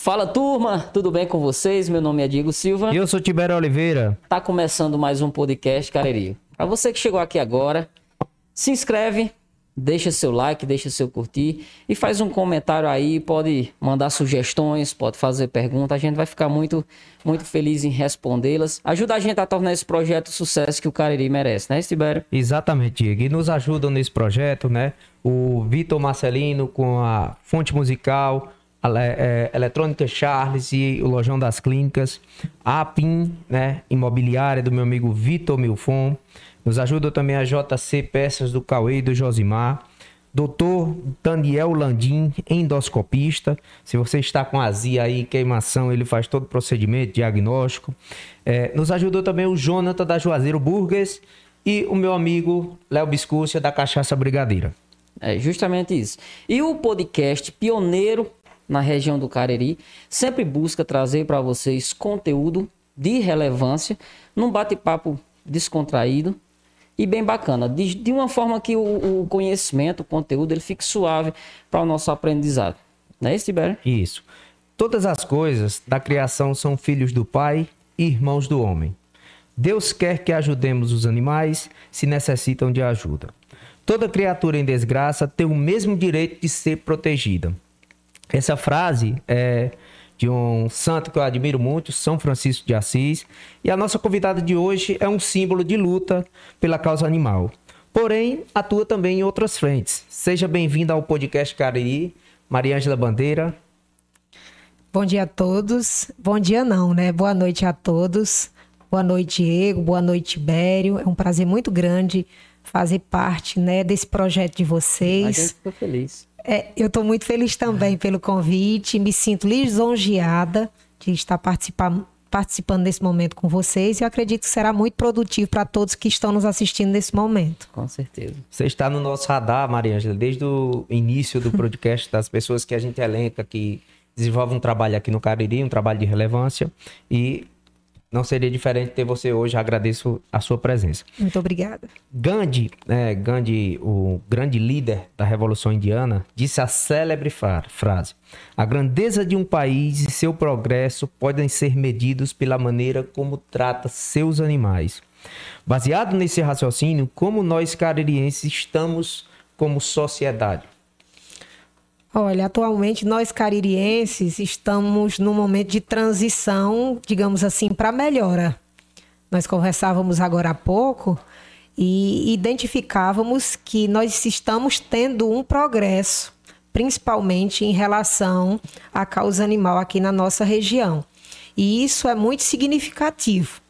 Fala turma, tudo bem com vocês? Meu nome é Diego Silva. E eu sou Tibério Oliveira. Tá começando mais um podcast Cariri. Para você que chegou aqui agora, se inscreve, deixa seu like, deixa seu curtir e faz um comentário aí, pode mandar sugestões, pode fazer perguntas, a gente vai ficar muito muito feliz em respondê-las. Ajuda a gente a tornar esse projeto o sucesso que o Cariri merece, né, Tibério? Exatamente, Diego. E nos ajudam nesse projeto, né? O Vitor Marcelino com a fonte musical, é, Eletrônica Charles e o Lojão das Clínicas, a PIN, né, imobiliária do meu amigo Vitor Milfon, nos ajuda também a JC Peças do Cauê e do Josimar, Doutor Daniel Landim, endoscopista. Se você está com azia aí, queimação, ele faz todo o procedimento, diagnóstico. É, nos ajudou também o Jonathan da Juazeiro Burgers e o meu amigo Léo Biscúcia da Cachaça Brigadeira. É justamente isso. E o podcast pioneiro na região do Cariri, sempre busca trazer para vocês conteúdo de relevância, num bate-papo descontraído e bem bacana, de, de uma forma que o, o, conhecimento, o conteúdo, ele fique suave para o nosso aprendizado. Não é isso, Tibério? Isso. Todas as coisas da criação são filhos do Pai e irmãos do homem. Deus quer que ajudemos os animais se necessitam de ajuda. Toda criatura em desgraça tem o mesmo direito de ser protegida. Essa frase é de um santo que eu admiro muito, São Francisco de Assis, e a nossa convidada de hoje é um símbolo de luta pela causa animal. Porém, atua também em outras frentes. Seja bem-vinda ao podcast Cariri, Maria Ângela Bandeira. Bom dia a todos. Bom dia não, né? Boa noite a todos. Boa noite, Diego. Boa noite, Tibério. É um prazer muito grande fazer parte né, desse projeto de vocês. A gente ficou feliz. É, eu estou muito feliz também pelo convite, me sinto lisonjeada de estar participando, participando desse momento com vocês e eu acredito que será muito produtivo para todos que estão nos assistindo nesse momento. Com certeza. Você está no nosso radar, Maria Ângela, desde o início do podcast, das pessoas que a gente elenca, que desenvolvem um trabalho aqui no Cariri, um trabalho de relevância e não seria diferente ter você hoje. Agradeço a sua presença. Muito obrigada. Gandhi, é, Gandhi, o grande líder da Revolução Indiana, disse a célebre frase: A grandeza de um país e seu progresso podem ser medidos pela maneira como trata seus animais. Baseado nesse raciocínio, como nós caririenses estamos como sociedade? Olha, atualmente nós caririenses estamos num momento de transição, digamos assim, para melhora. Nós conversávamos agora há pouco e identificávamos que nós estamos tendo um progresso, principalmente em relação à causa animal aqui na nossa região. E isso é muito significativo.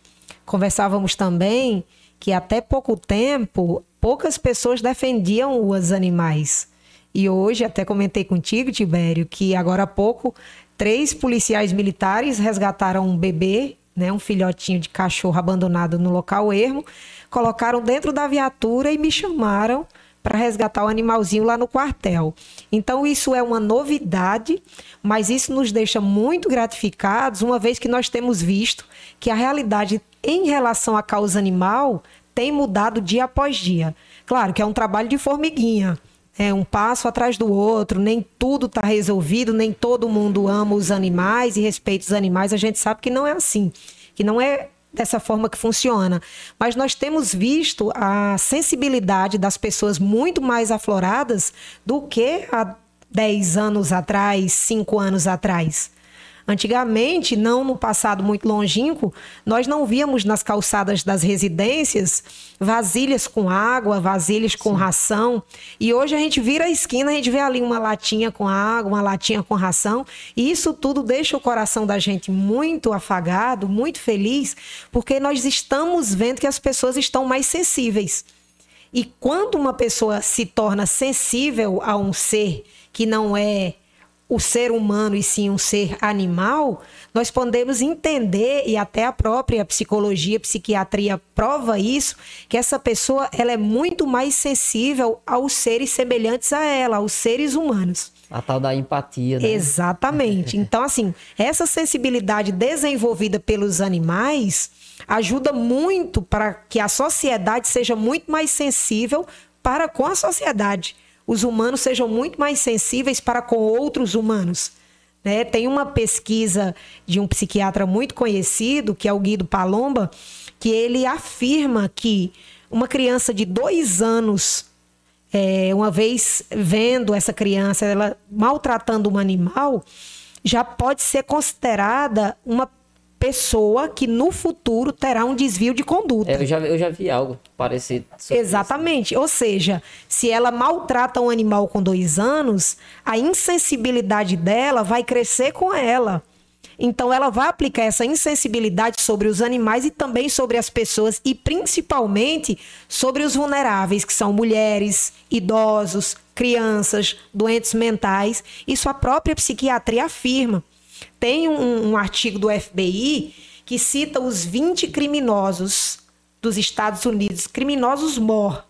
Conversávamos também que até pouco tempo poucas pessoas defendiam os animais. E hoje, até comentei contigo, Tibério, que agora há pouco, três policiais militares resgataram um bebê, né, um filhotinho de cachorro abandonado no local ermo, colocaram dentro da viatura e me chamaram para resgatar o animalzinho lá no quartel. Então, isso é uma novidade, mas isso nos deixa muito gratificados, uma vez que nós temos visto que a realidade em relação à causa animal tem mudado dia após dia. Claro que é um trabalho de formiguinha é um passo atrás do outro, nem tudo está resolvido, nem todo mundo ama os animais e respeita os animais. A gente sabe que não é assim, que não é dessa forma que funciona. Mas nós temos visto a sensibilidade das pessoas muito mais afloradas do que há 10 anos atrás, 5 anos atrás. Antigamente, não no passado muito longínquo, nós não víamos nas calçadas das residências vasilhas com água, vasilhas com Sim. ração. E hoje a gente vira a esquina, a gente vê ali uma latinha com água, uma latinha com ração. E isso tudo deixa o coração da gente muito afagado, muito feliz, porque nós estamos vendo que as pessoas estão mais sensíveis. E quando uma pessoa se torna sensível a um ser que não é o ser humano e sim um ser animal, nós podemos entender e até a própria psicologia, a psiquiatria prova isso, que essa pessoa ela é muito mais sensível aos seres semelhantes a ela, aos seres humanos. A tal da empatia, né? Exatamente. Então, assim, essa sensibilidade desenvolvida pelos animais ajuda muito para que a sociedade seja muito mais sensível para com a sociedade os humanos sejam muito mais sensíveis para com outros humanos. Né? Tem uma pesquisa de um psiquiatra muito conhecido, que é o Guido Palomba, que ele afirma que uma criança de dois anos, é, uma vez vendo essa criança, ela maltratando um animal, já pode ser considerada uma pessoa que no futuro terá um desvio de conduta. É, eu, já, eu já vi algo parecido. Exatamente. Isso. Ou seja, se ela maltrata um animal com dois anos, a insensibilidade dela vai crescer com ela. Então, ela vai aplicar essa insensibilidade sobre os animais e também sobre as pessoas, e principalmente sobre os vulneráveis, que são mulheres, idosos, crianças, doentes mentais. Isso a própria psiquiatria afirma. Tem um, um artigo do FBI que cita os 20 criminosos dos Estados Unidos, criminosos mor,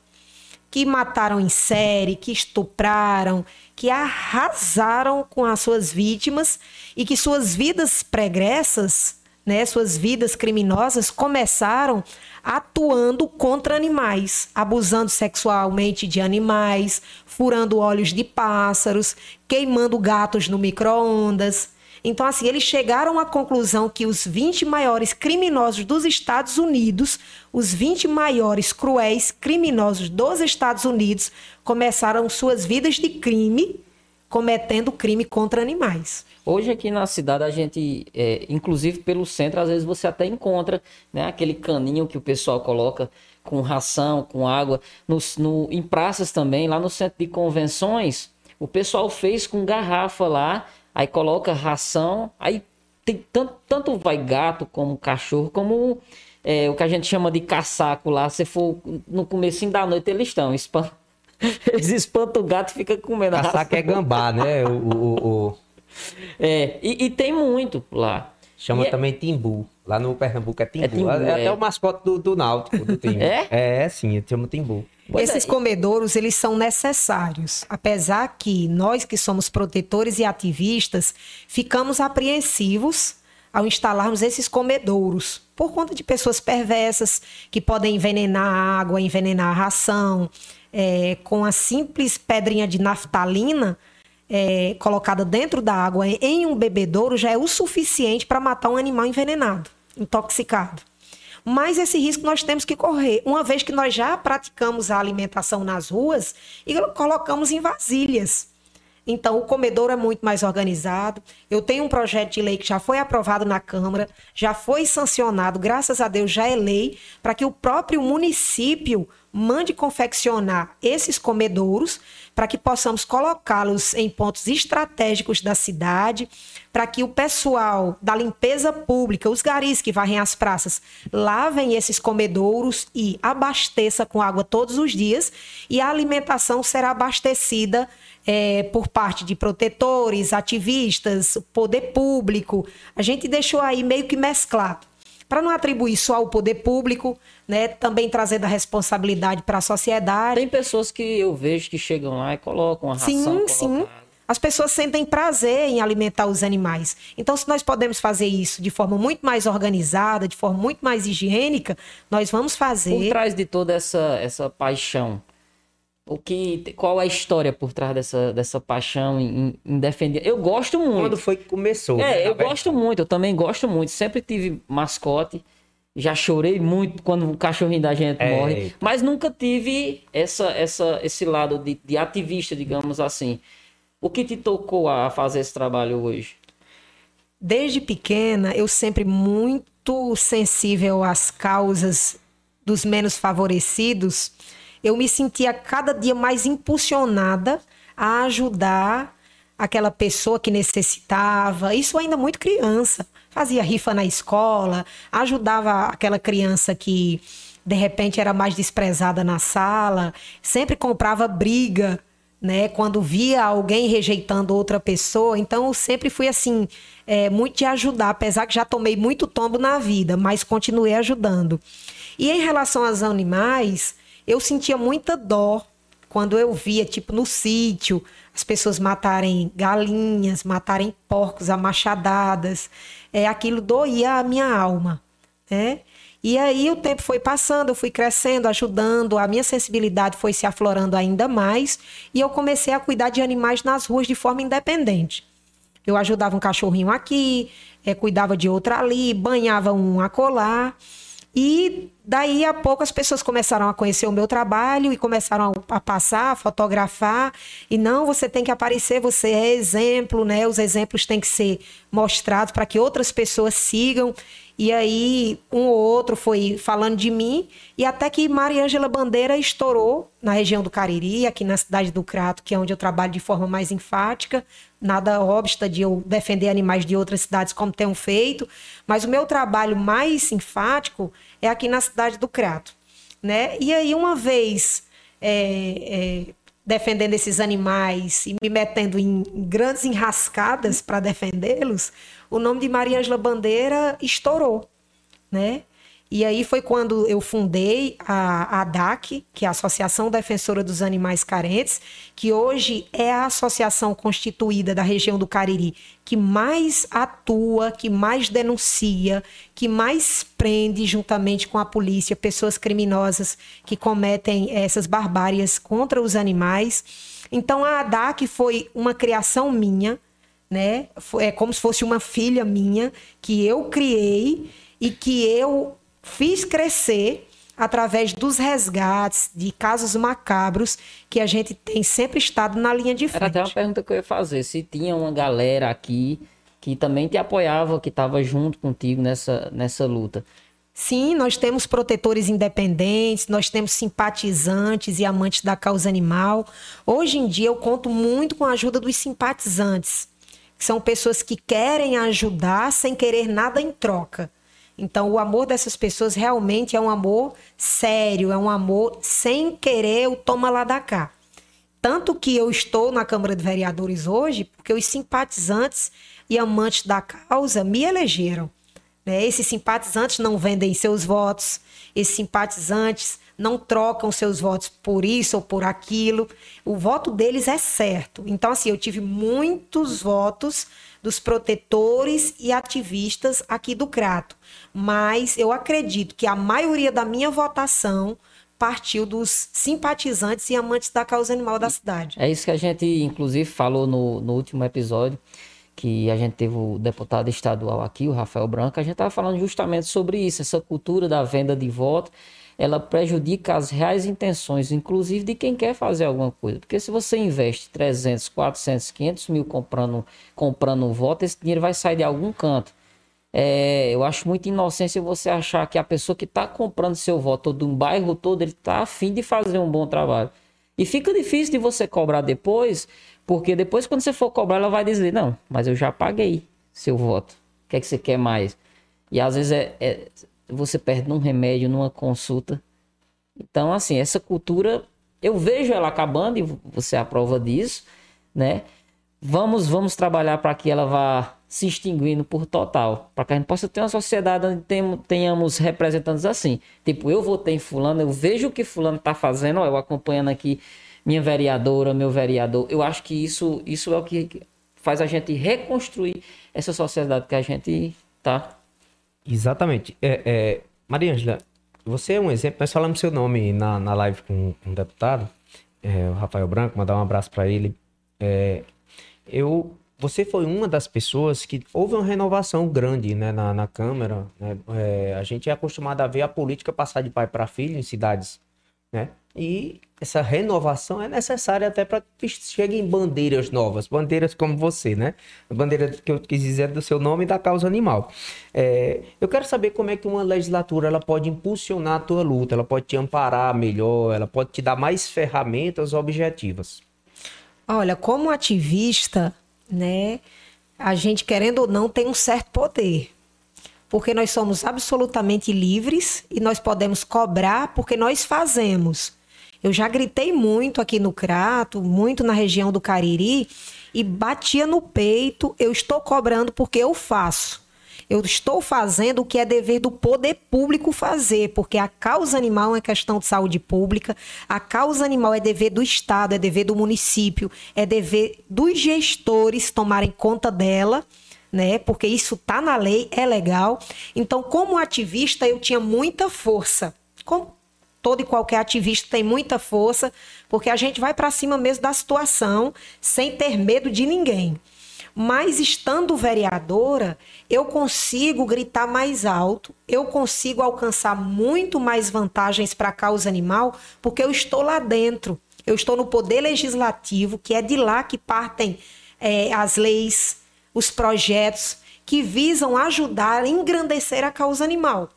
que mataram em série, que estupraram, que arrasaram com as suas vítimas e que suas vidas pregressas, né, suas vidas criminosas começaram atuando contra animais, abusando sexualmente de animais, furando olhos de pássaros, queimando gatos no micro-ondas. Então, assim, eles chegaram à conclusão que os 20 maiores criminosos dos Estados Unidos, os 20 maiores cruéis criminosos dos Estados Unidos, começaram suas vidas de crime cometendo crime contra animais. Hoje aqui na cidade a gente, é, inclusive pelo centro, às vezes você até encontra né, aquele caninho que o pessoal coloca com ração, com água. No, em praças também, lá no centro de convenções, o pessoal fez com garrafa lá aí coloca ração, aí tem tanto, tanto vai gato como cachorro, como é, o que a gente chama de caçaco lá. Se for no começo da noite, eles estão. Espant... Eles espantam o gato e fica comendo a Caçaco é gambá, né? O, o, o... É, e, e, tem muito lá. Chama e é também é... timbu. Lá no Pernambuco é timbu. É, timbu, é, é até o mascote do, do Náutico, do timbu. É? É, sim, chama timbu. Pois Esses é. comedouros, eles são necessários, apesar que nós que somos protetores e ativistas, ficamos apreensivos ao instalarmos esses comedouros, por conta de pessoas perversas que podem envenenar a água, envenenar a ração, é, com a simples pedrinha de naftalina é, colocada dentro da água em um bebedouro já é o suficiente para matar um animal envenenado, intoxicado. Mas esse risco nós temos que correr, uma vez que nós já praticamos a alimentação nas ruas e colocamos em vasilhas. Então, o comedor é muito mais organizado. Eu tenho um projeto de lei que já foi aprovado na Câmara, já foi sancionado, graças a Deus já é lei, para que o próprio município mande confeccionar esses comedouros para que possamos colocá-los em pontos estratégicos da cidade, para que o pessoal da limpeza pública, os garis que varrem as praças, lavem esses comedouros e abasteça com água todos os dias e a alimentação será abastecida é, por parte de protetores, ativistas, poder público. A gente deixou aí meio que mesclado para não atribuir só ao poder público, né, também trazendo a responsabilidade para a sociedade. Tem pessoas que eu vejo que chegam lá e colocam a ração. Sim, sim. As pessoas sentem prazer em alimentar os animais. Então, se nós podemos fazer isso de forma muito mais organizada, de forma muito mais higiênica, nós vamos fazer. Por trás de toda essa, essa paixão o que, qual a história por trás dessa, dessa paixão em, em defender? Eu gosto muito. Quando foi que começou? É, né, eu gosto muito, eu também gosto muito. Sempre tive mascote. Já chorei muito quando o cachorrinho da gente é. morre, mas nunca tive essa, essa, esse lado de, de ativista, digamos assim. O que te tocou a fazer esse trabalho hoje? Desde pequena, eu sempre muito sensível às causas dos menos favorecidos eu me sentia cada dia mais impulsionada a ajudar aquela pessoa que necessitava. Isso ainda muito criança. Fazia rifa na escola, ajudava aquela criança que de repente era mais desprezada na sala, sempre comprava briga, né? Quando via alguém rejeitando outra pessoa. Então eu sempre fui assim, é, muito de ajudar, apesar que já tomei muito tombo na vida, mas continuei ajudando. E em relação aos animais, eu sentia muita dó quando eu via, tipo, no sítio, as pessoas matarem galinhas, matarem porcos a machadadas. É, aquilo doía a minha alma, né? E aí o tempo foi passando, eu fui crescendo, ajudando, a minha sensibilidade foi se aflorando ainda mais e eu comecei a cuidar de animais nas ruas de forma independente. Eu ajudava um cachorrinho aqui, é, cuidava de outro ali, banhava um acolá. E daí a pouco as pessoas começaram a conhecer o meu trabalho e começaram a passar, a fotografar. E não, você tem que aparecer, você é exemplo, né? Os exemplos têm que ser mostrados para que outras pessoas sigam. E aí, um ou outro foi falando de mim, e até que Maria Ângela Bandeira estourou na região do Cariri, aqui na cidade do Crato, que é onde eu trabalho de forma mais enfática. Nada obsta de eu defender animais de outras cidades como tenho feito, mas o meu trabalho mais enfático é aqui na cidade do Crato. Né? E aí, uma vez é, é, defendendo esses animais e me metendo em grandes enrascadas para defendê-los, o nome de Maria Ângela Bandeira estourou, né? E aí foi quando eu fundei a, ADAC, que é a Associação Defensora dos Animais Carentes, que hoje é a associação constituída da região do Cariri que mais atua, que mais denuncia, que mais prende juntamente com a polícia pessoas criminosas que cometem essas barbárias contra os animais. Então a ADAC foi uma criação minha, né? É como se fosse uma filha minha que eu criei e que eu fiz crescer através dos resgates de casos macabros que a gente tem sempre estado na linha de frente. Era até uma pergunta que eu ia fazer, se tinha uma galera aqui que também te apoiava, que estava junto contigo nessa, nessa luta. Sim, nós temos protetores independentes, nós temos simpatizantes e amantes da causa animal. Hoje em dia eu conto muito com a ajuda dos simpatizantes, que são pessoas que querem ajudar sem querer nada em troca. Então, o amor dessas pessoas realmente é um amor sério, é um amor sem querer o toma lá da cá. Tanto que eu estou na Câmara de Vereadores hoje, porque os simpatizantes e amantes da causa me elegeram. Né? Esses simpatizantes não vendem seus votos, esses simpatizantes não trocam seus votos por isso ou por aquilo. O voto deles é certo. Então, assim, eu tive muitos votos dos protetores e ativistas aqui do Crato. Mas eu acredito que a maioria da minha votação partiu dos simpatizantes e amantes da causa animal da cidade. É isso que a gente, inclusive, falou no, no último episódio, que a gente teve o deputado estadual aqui, o Rafael Branco, a gente estava falando justamente sobre isso, essa cultura da venda de voto ela prejudica as reais intenções, inclusive de quem quer fazer alguma coisa. Porque se você investe 300, 400, 500 mil comprando, comprando um voto, esse dinheiro vai sair de algum canto. É, eu acho muita inocência você achar que a pessoa que está comprando seu voto de um bairro todo, ele está afim de fazer um bom trabalho. E fica difícil de você cobrar depois, porque depois quando você for cobrar, ela vai dizer, não, mas eu já paguei seu voto. O que é que você quer mais? E às vezes é, é você perde num remédio, numa consulta. Então, assim, essa cultura, eu vejo ela acabando, e você é a prova disso, né? Vamos, vamos trabalhar para que ela vá se extinguindo por total. Para que a gente possa ter uma sociedade onde tenhamos representantes assim. Tipo, eu votei em fulano, eu vejo o que fulano está fazendo, ó, eu acompanhando aqui minha vereadora, meu vereador. Eu acho que isso, isso é o que faz a gente reconstruir essa sociedade que a gente está Exatamente. É, é, Maria Ângela, você é um exemplo. Nós falamos seu nome na, na live com, com o deputado, é, o Rafael Branco, mandar um abraço para ele. É, eu, você foi uma das pessoas que houve uma renovação grande né, na, na Câmara. Né? É, a gente é acostumado a ver a política passar de pai para filho em cidades. Né? E essa renovação é necessária até para que cheguem bandeiras novas, bandeiras como você, né? A bandeira que eu quis dizer do seu nome e da causa animal. É, eu quero saber como é que uma legislatura ela pode impulsionar a tua luta, ela pode te amparar melhor, ela pode te dar mais ferramentas objetivas. Olha, como ativista, né, a gente querendo ou não tem um certo poder. Porque nós somos absolutamente livres e nós podemos cobrar porque nós fazemos. Eu já gritei muito aqui no Crato, muito na região do Cariri, e batia no peito, eu estou cobrando porque eu faço. Eu estou fazendo o que é dever do poder público fazer, porque a causa animal é questão de saúde pública, a causa animal é dever do Estado, é dever do município, é dever dos gestores tomarem conta dela, né? Porque isso está na lei, é legal. Então, como ativista, eu tinha muita força. Como todo e qualquer ativista tem muita força, porque a gente vai para cima mesmo da situação, sem ter medo de ninguém. Mas estando vereadora, eu consigo gritar mais alto, eu consigo alcançar muito mais vantagens para a causa animal, porque eu estou lá dentro. Eu estou no poder legislativo, que é de lá que partem é, as leis, os projetos que visam ajudar a engrandecer a causa animal.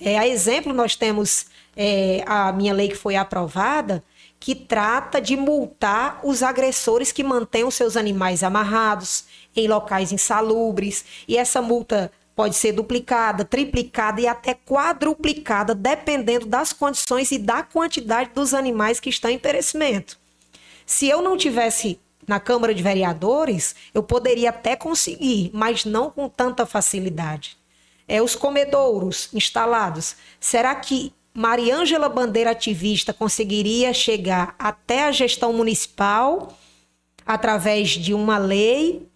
É, a exemplo, nós temos é, a minha lei que foi aprovada, que trata de multar os agressores que mantêm os seus animais amarrados em locais insalubres. E essa multa pode ser duplicada, triplicada e até quadruplicada, dependendo das condições e da quantidade dos animais que estão em perecimento. Se eu não tivesse na Câmara de Vereadores, eu poderia até conseguir, mas não com tanta facilidade. É, os comedouros instalados. Será que Mariângela Bandeira ativista conseguiria chegar até a gestão municipal através de uma lei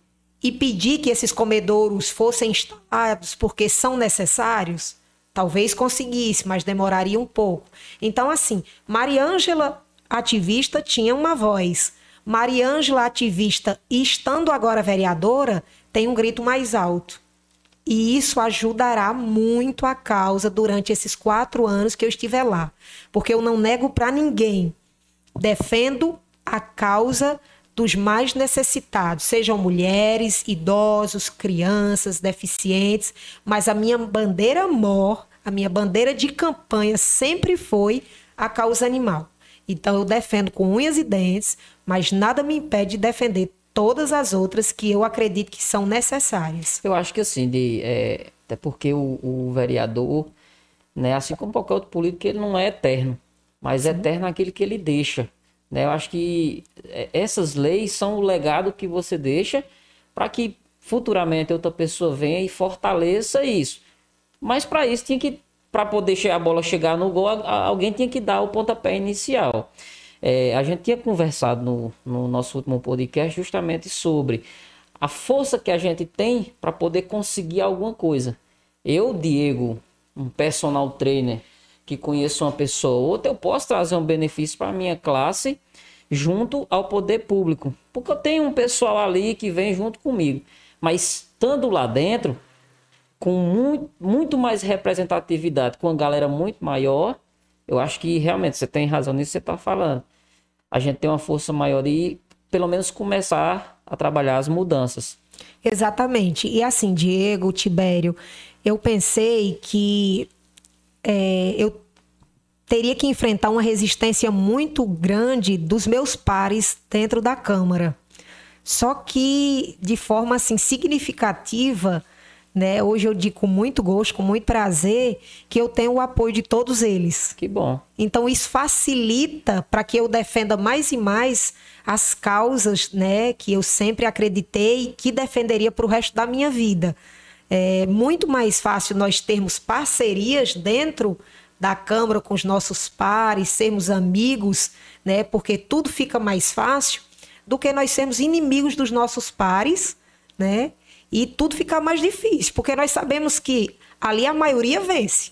e pedir que esses comedouros fossem instalados porque são necessários? Talvez conseguisse, mas demoraria um pouco. Então, assim, Mariângela ativista tinha uma voz. Mariângela ativista, estando agora vereadora, tem um grito mais alto. E isso ajudará muito a causa durante esses quatro anos que eu estiver lá. Porque eu não nego para ninguém. Defendo a causa dos mais necessitados, sejam mulheres, idosos, crianças, deficientes, mas a minha bandeira mor, a minha bandeira de campanha sempre foi a causa animal. Então eu defendo com unhas e dentes, mas nada me impede de defender todas as outras que eu acredito que são necessárias. Eu acho que assim, de, é, até porque o, o, vereador, né, assim como qualquer outro político, ele não é eterno, mas é eterno aquele que ele deixa. Né? Eu acho que é, essas leis são o legado que você deixa para que futuramente outra pessoa venha e fortaleça isso. Mas para isso tinha que, para poder a bola chegar no gol, alguém tinha que dar o pontapé inicial. É, a gente tinha conversado no, no nosso último podcast justamente sobre a força que a gente tem para poder conseguir alguma coisa. Eu, Diego, um personal trainer que conheço uma pessoa ou outra, eu posso trazer um benefício para a minha classe junto ao poder público. Porque eu tenho um pessoal ali que vem junto comigo. Mas estando lá dentro, com muito, muito mais representatividade, com uma galera muito maior, eu acho que realmente você tem razão nisso que você está falando a gente tem uma força maior e pelo menos começar a trabalhar as mudanças. Exatamente. E assim, Diego, Tibério, eu pensei que é, eu teria que enfrentar uma resistência muito grande dos meus pares dentro da Câmara. Só que de forma assim significativa, né? Hoje eu digo com muito gosto, com muito prazer, que eu tenho o apoio de todos eles. Que bom. Então isso facilita para que eu defenda mais e mais as causas, né, que eu sempre acreditei que defenderia para o resto da minha vida. É muito mais fácil nós termos parcerias dentro da Câmara com os nossos pares, sermos amigos, né, porque tudo fica mais fácil do que nós sermos inimigos dos nossos pares, né? e tudo fica mais difícil, porque nós sabemos que ali a maioria vence,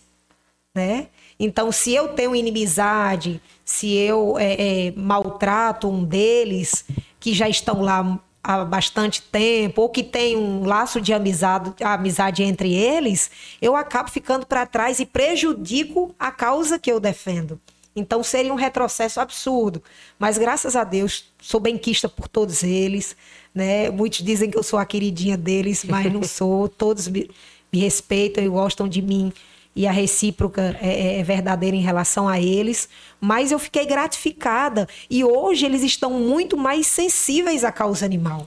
né? Então, se eu tenho inimizade, se eu é, é, maltrato um deles que já estão lá há bastante tempo, ou que tem um laço de amizade, amizade entre eles, eu acabo ficando para trás e prejudico a causa que eu defendo. Então seria um retrocesso absurdo. Mas graças a Deus, sou benquista por todos eles. Né? Muitos dizem que eu sou a queridinha deles, mas não sou. Todos me, me respeitam e gostam de mim. E a recíproca é, é, é, verdadeira em relação a eles. Mas eu fiquei gratificada. E hoje eles estão muito mais sensíveis à causa animal.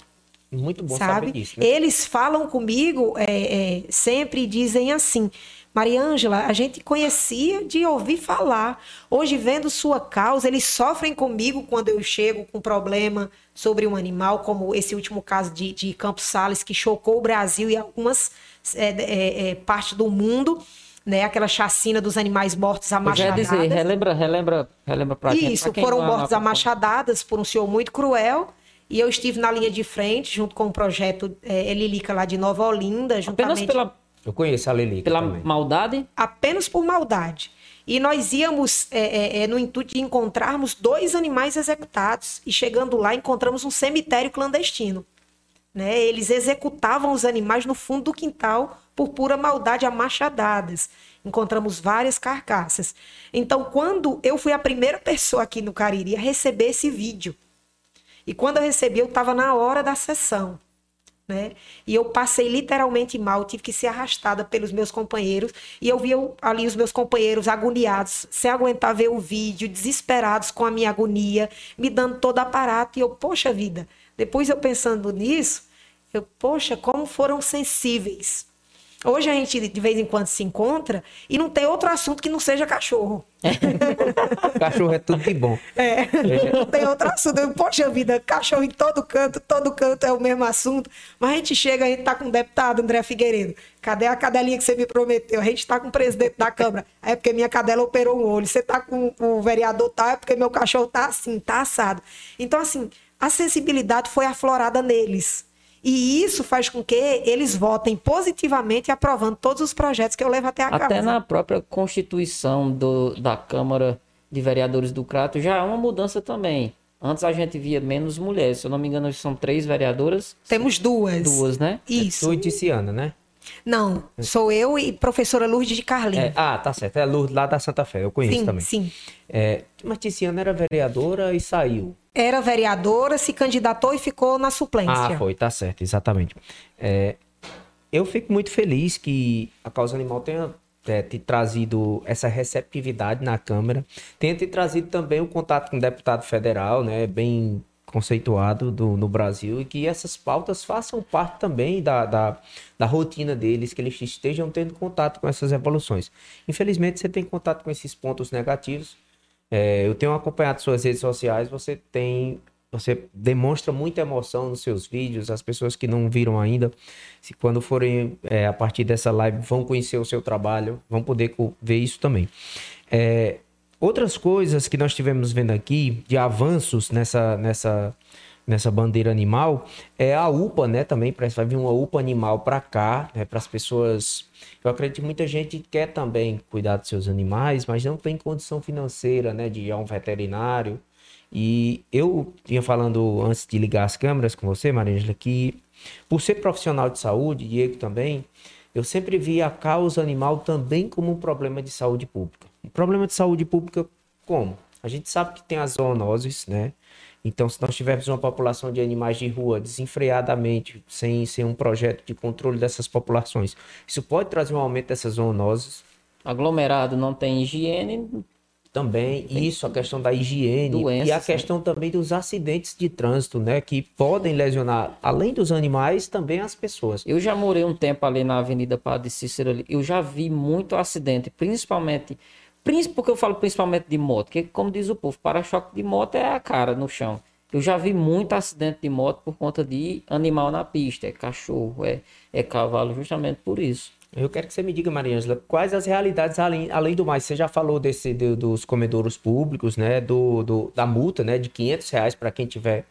Muito bom sabe? saber disso. Né? Eles falam comigo é, é, sempre e dizem assim: Mariângela, a gente conhecia de ouvir falar. Hoje, vendo sua causa, eles sofrem comigo quando eu chego com problema sobre um animal, como esse último caso de, de Campos Sales, que chocou o Brasil e algumas é, é, é, partes do mundo. Né, aquela chacina dos animais mortos a machadadas. dizer, relembra, relembra, relembra pra Isso, gente, pra foram mortos a machadadas por um senhor muito cruel. E eu estive na linha de frente, junto com o projeto é, Elilica lá de Nova Olinda. Juntamente... Apenas pela eu conheço a Lelica Pela também. maldade? Apenas por maldade. E nós íamos é, é, é, no intuito de encontrarmos dois animais executados. E chegando lá, encontramos um cemitério clandestino. Né? Eles executavam os animais no fundo do quintal por pura maldade a machadadas. Encontramos várias carcaças. Então, quando eu fui a primeira pessoa aqui no Cariri a receber esse vídeo, e quando eu recebi, eu estava na hora da sessão. Né? E eu passei literalmente mal, tive que ser arrastada pelos meus companheiros. E eu via ali os meus companheiros agoniados, sem aguentar ver o vídeo, desesperados com a minha agonia, me dando todo aparato. E eu, poxa vida, depois eu pensando nisso, eu, poxa, como foram sensíveis Hoje a gente de vez em quando se encontra e não tem outro assunto que não seja cachorro. cachorro é tudo de bom. É, é. não tem outro assunto. Eu, Poxa vida, cachorro em todo canto, todo canto é o mesmo assunto. Mas a gente chega, a gente tá com o deputado André Figueiredo. Cadê a cadelinha que você me prometeu? A gente tá com o presidente da Câmara. É porque minha cadela operou um olho. Você tá com o vereador tal, é porque meu cachorro tá assim, tá assado. Então, assim, a sensibilidade foi aflorada neles. E isso faz com que eles votem positivamente aprovando todos os projetos que eu levo até a Até na própria constituição do, da Câmara de Vereadores do Crato já há uma mudança também. Antes a gente via menos mulheres. Se eu não me engano, são três vereadoras. Temos duas. Duas, né? Isso. É tu e Ticiana, né? Não, sou eu e professora Lourdes de Carlinhos. É, ah, tá certo. É Lourdes lá da Santa Fé, eu conheço sim, também. Sim, é, Mas Ticiana era vereadora e saiu era vereadora, se candidatou e ficou na suplência. Ah, foi, tá certo, exatamente. É, eu fico muito feliz que a causa animal tenha é, te trazido essa receptividade na Câmara, tenha te trazido também o contato com o deputado federal, né, bem conceituado do, no Brasil, e que essas pautas façam parte também da, da, da rotina deles, que eles estejam tendo contato com essas evoluções. Infelizmente, você tem contato com esses pontos negativos, é, eu tenho acompanhado suas redes sociais, você tem. Você demonstra muita emoção nos seus vídeos. As pessoas que não viram ainda, se quando forem é, a partir dessa live, vão conhecer o seu trabalho, vão poder ver isso também. É, outras coisas que nós tivemos vendo aqui, de avanços nessa, nessa nessa bandeira animal é a UPA, né? Também parece vai vir uma UPA animal para cá, né? Para as pessoas. Eu acredito que muita gente quer também cuidar dos seus animais, mas não tem condição financeira, né? De ir a um veterinário. E eu vinha falando antes de ligar as câmeras com você, Maríngela, que por ser profissional de saúde, Diego também, eu sempre vi a causa animal também como um problema de saúde pública. Problema de saúde pública como? A gente sabe que tem as zoonoses, né? Então, se nós tivermos uma população de animais de rua desenfreadamente, sem, sem um projeto de controle dessas populações, isso pode trazer um aumento dessas zoonoses. Aglomerado não tem higiene. Também, tem isso, a questão da higiene doenças, e a questão né? também dos acidentes de trânsito, né? Que podem lesionar, além dos animais, também as pessoas. Eu já morei um tempo ali na Avenida Padre Cícero, ali, eu já vi muito acidente, principalmente porque eu falo principalmente de moto, que como diz o povo, para-choque de moto é a cara no chão. Eu já vi muito acidente de moto por conta de animal na pista, é cachorro, é, é cavalo, justamente por isso. Eu quero que você me diga, Mariângela, quais as realidades, além, além do mais, você já falou desse de, dos comedouros públicos, né, do, do, da multa, né, de 500 reais para quem tiver,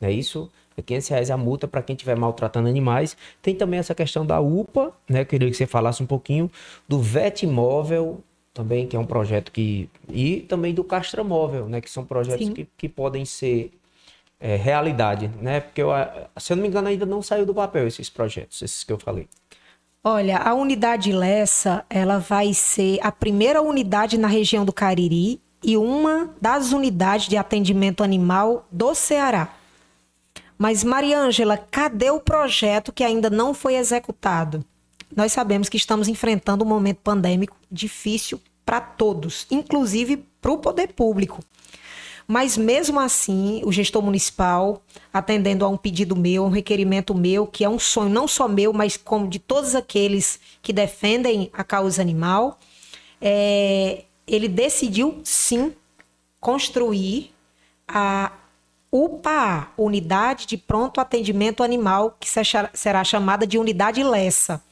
é isso? É 500 reais a multa para quem estiver maltratando animais. Tem também essa questão da UPA, né, queria que você falasse um pouquinho, do VET imóvel, também, que é um projeto que. E também do Castramóvel, né? Que são projetos que, que podem ser é, realidade, né? Porque, eu, se eu não me engano, ainda não saiu do papel esses projetos, esses que eu falei. Olha, a unidade Lessa, ela vai ser a primeira unidade na região do Cariri e uma das unidades de atendimento animal do Ceará. Mas, Mariângela, cadê o projeto que ainda não foi executado? Nós sabemos que estamos enfrentando um momento pandêmico difícil para todos, inclusive para o poder público. Mas mesmo assim, o gestor municipal, atendendo a um pedido meu, um requerimento meu, que é um sonho não só meu, mas como de todos aqueles que defendem a causa animal, é, ele decidiu sim construir a UPA, Unidade de Pronto Atendimento Animal, que será chamada de Unidade Lessa.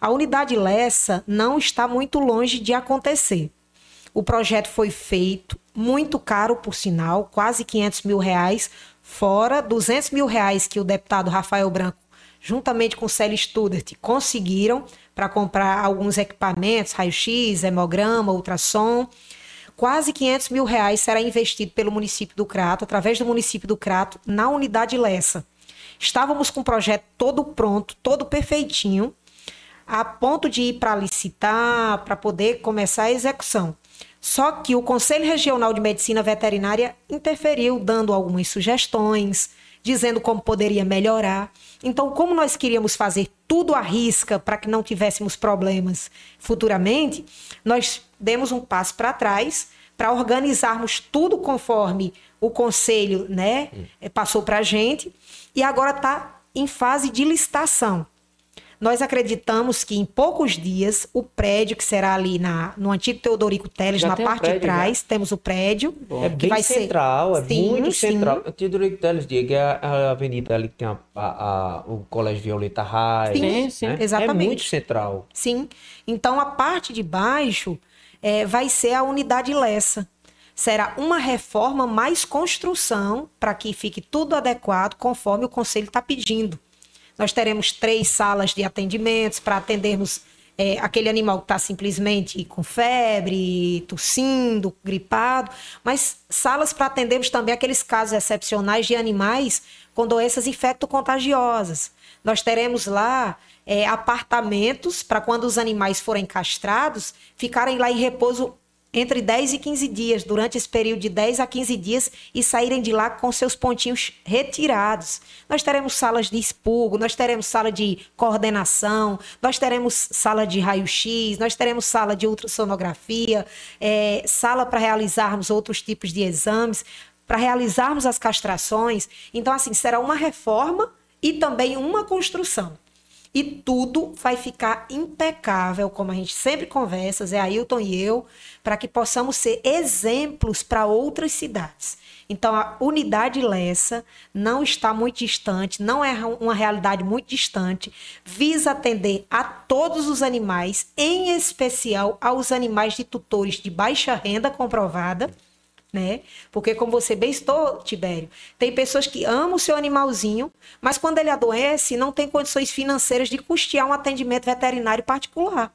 A unidade Lessa não está muito longe de acontecer. O projeto foi feito, muito caro por sinal, quase 500 mil reais, fora 200 mil reais que o deputado Rafael Branco, juntamente com Célio Studert, conseguiram para comprar alguns equipamentos, raio-x, hemograma, ultrassom. Quase 500 mil reais será investido pelo município do Crato, através do município do Crato, na unidade Lessa. Estávamos com o projeto todo pronto, todo perfeitinho, a ponto de ir para licitar, para poder começar a execução. Só que o Conselho Regional de Medicina Veterinária interferiu, dando algumas sugestões, dizendo como poderia melhorar. Então, como nós queríamos fazer tudo à risca para que não tivéssemos problemas futuramente, nós demos um passo para trás para organizarmos tudo conforme o conselho né, passou para a gente e agora está em fase de licitação. Nós acreditamos que em poucos dias o prédio que será ali na, no antigo Teodorico Teles, Já na o parte prédio, de trás, temos o prédio. É que bem vai ser- central, é Sim, muito sim. central. Tinha Direito Teles, Diego, é a, a avenida ali que tem a, a- a- o Colégio Violeta Raiz. Sim, sim, né? exatamente. É muito central. Sim. Então a parte de baixo eh, vai ser a unidade Lessa. Será uma reforma mais construção para que fique tudo adequado conforme o conselho está pedindo. Nós teremos três salas de atendimentos para atendermos eh, aquele animal que está simplesmente com febre, tossindo, gripado, mas salas para atendermos também aqueles casos excepcionais de animais com doenças infecto-contagiosas. Nós teremos lá é, apartamentos para quando os animais forem castrados, ficarem lá em repouso entre 10 e 15 dias, durante esse período de 10 a 15 dias, e saírem de lá com seus pontinhos retirados. Nós teremos salas de expurgo, nós teremos sala de coordenação, nós teremos sala de raio-x, nós teremos sala de ultrassonografia, é, sala para realizarmos outros tipos de exames, para realizarmos as castrações. Então, assim, será uma reforma e também uma construção. E tudo vai ficar impecável, como a gente sempre conversa, Zé Ailton e eu, para que possamos ser exemplos para outras cidades. Então, a unidade Lessa não está muito distante, não é uma realidade muito distante, visa atender a todos os animais, em especial aos animais de tutores de baixa renda comprovada né? Porque como você bem estou, Tibério, tem pessoas que amam o seu animalzinho, mas quando ele adoece, não tem condições financeiras de custear um atendimento veterinário particular.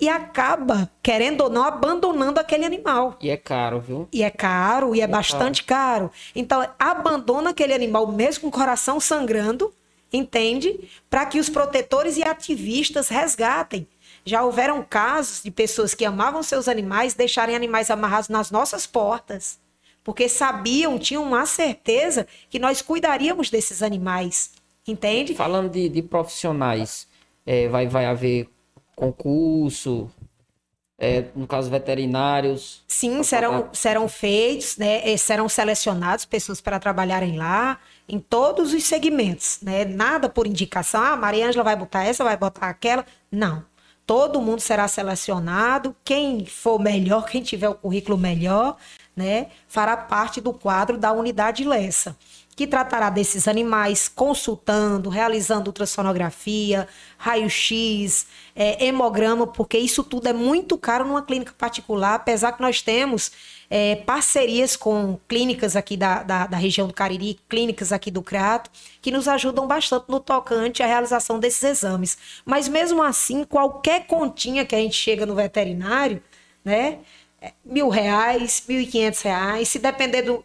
E acaba, querendo ou não, abandonando aquele animal. E é caro, viu? E é caro, e é, bastante caro. Então, abandona aquele animal mesmo com o coração sangrando, entende? Para que os protetores e ativistas resgatem. Já houveram casos de pessoas que amavam seus animais deixarem animais amarrados nas nossas portas, porque sabiam, tinham a certeza que nós cuidaríamos desses animais, entende? Falando de, de profissionais, é, vai, vai haver concurso, é, no caso veterinários. Sim, serão, tratar- serão feitos, né? eh, Serão selecionados pessoas para trabalharem lá em todos os segmentos, né? Nada por indicação, ah, Maria Ângela vai botar essa, vai botar aquela. Não. Todo mundo será selecionado. Quem for melhor, quem tiver o currículo melhor, né? Fará parte do quadro da unidade Lessa, que tratará desses animais consultando, realizando ultrassonografia, raio-x, é, hemograma, porque isso tudo é muito caro numa clínica particular, apesar que nós temos é, parcerias com clínicas aqui da, da, da região do Cariri, clínicas aqui do Crato, que nos ajudam bastante no tocante à realização desses exames. Mas mesmo assim, qualquer continha que a gente chega no veterinário, né? é, Mil reais, mil e quinhentos reais, se depender do,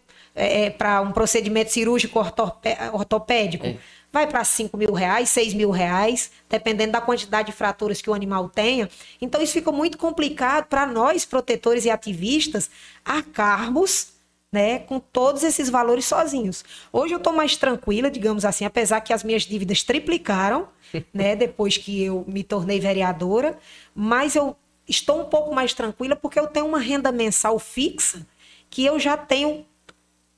para um procedimento cirúrgico ortopé- ortopédico, É. vai para 5 mil reais, 6 mil reais, dependendo da quantidade de fraturas que o animal tenha. Então, isso fica muito complicado para nós, protetores e ativistas, arcarmos né, com todos esses valores sozinhos. Hoje eu estou mais tranquila, digamos assim, apesar que as minhas dívidas triplicaram, né, depois que eu me tornei vereadora, mas eu estou um pouco mais tranquila porque eu tenho uma renda mensal fixa que eu já tenho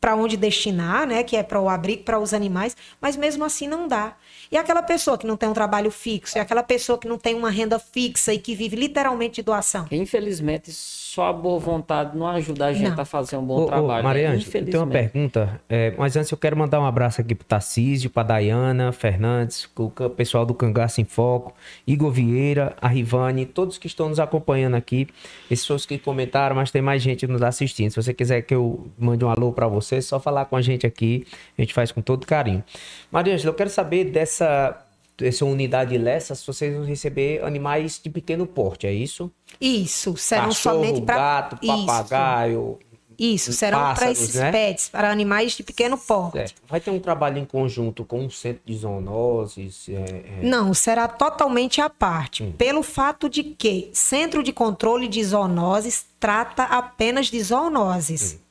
para onde destinar, né, que é para o abrigo, para os animais, mas mesmo assim não dá. E aquela pessoa que não tem um trabalho fixo, e aquela pessoa que não tem uma renda fixa e que vive literalmente de doação. Infelizmente, só a boa vontade não ajuda a gente Não. a fazer um bom Ô, ô, trabalho. Maria né? Ângela, eu tenho uma pergunta, é, mas antes eu quero mandar um abraço aqui pro Tarcísio, pra Dayana Fernandes, o pessoal do Cangaço em Foco, Igor Vieira, a Rivane, todos que estão nos acompanhando aqui, esses pessoas que comentaram, mas tem mais gente nos assistindo. Se você quiser que eu mande um alô pra você, é só falar com a gente aqui, a gente faz com todo carinho. Maria Ângela, eu quero saber dessa, dessa unidade Lessa, se vocês vão receber animais de pequeno porte, é isso? Isso, serão Cachorro, somente para gato, papagaio, Isso, serão para esses né? pets, para animais de pequeno porte. Certo. Vai ter um trabalho em conjunto com o centro de zoonoses. é, é, Não, será totalmente à parte, Hum. pelo fato de que Centro de Controle de Zoonoses trata apenas de zoonoses. Hum.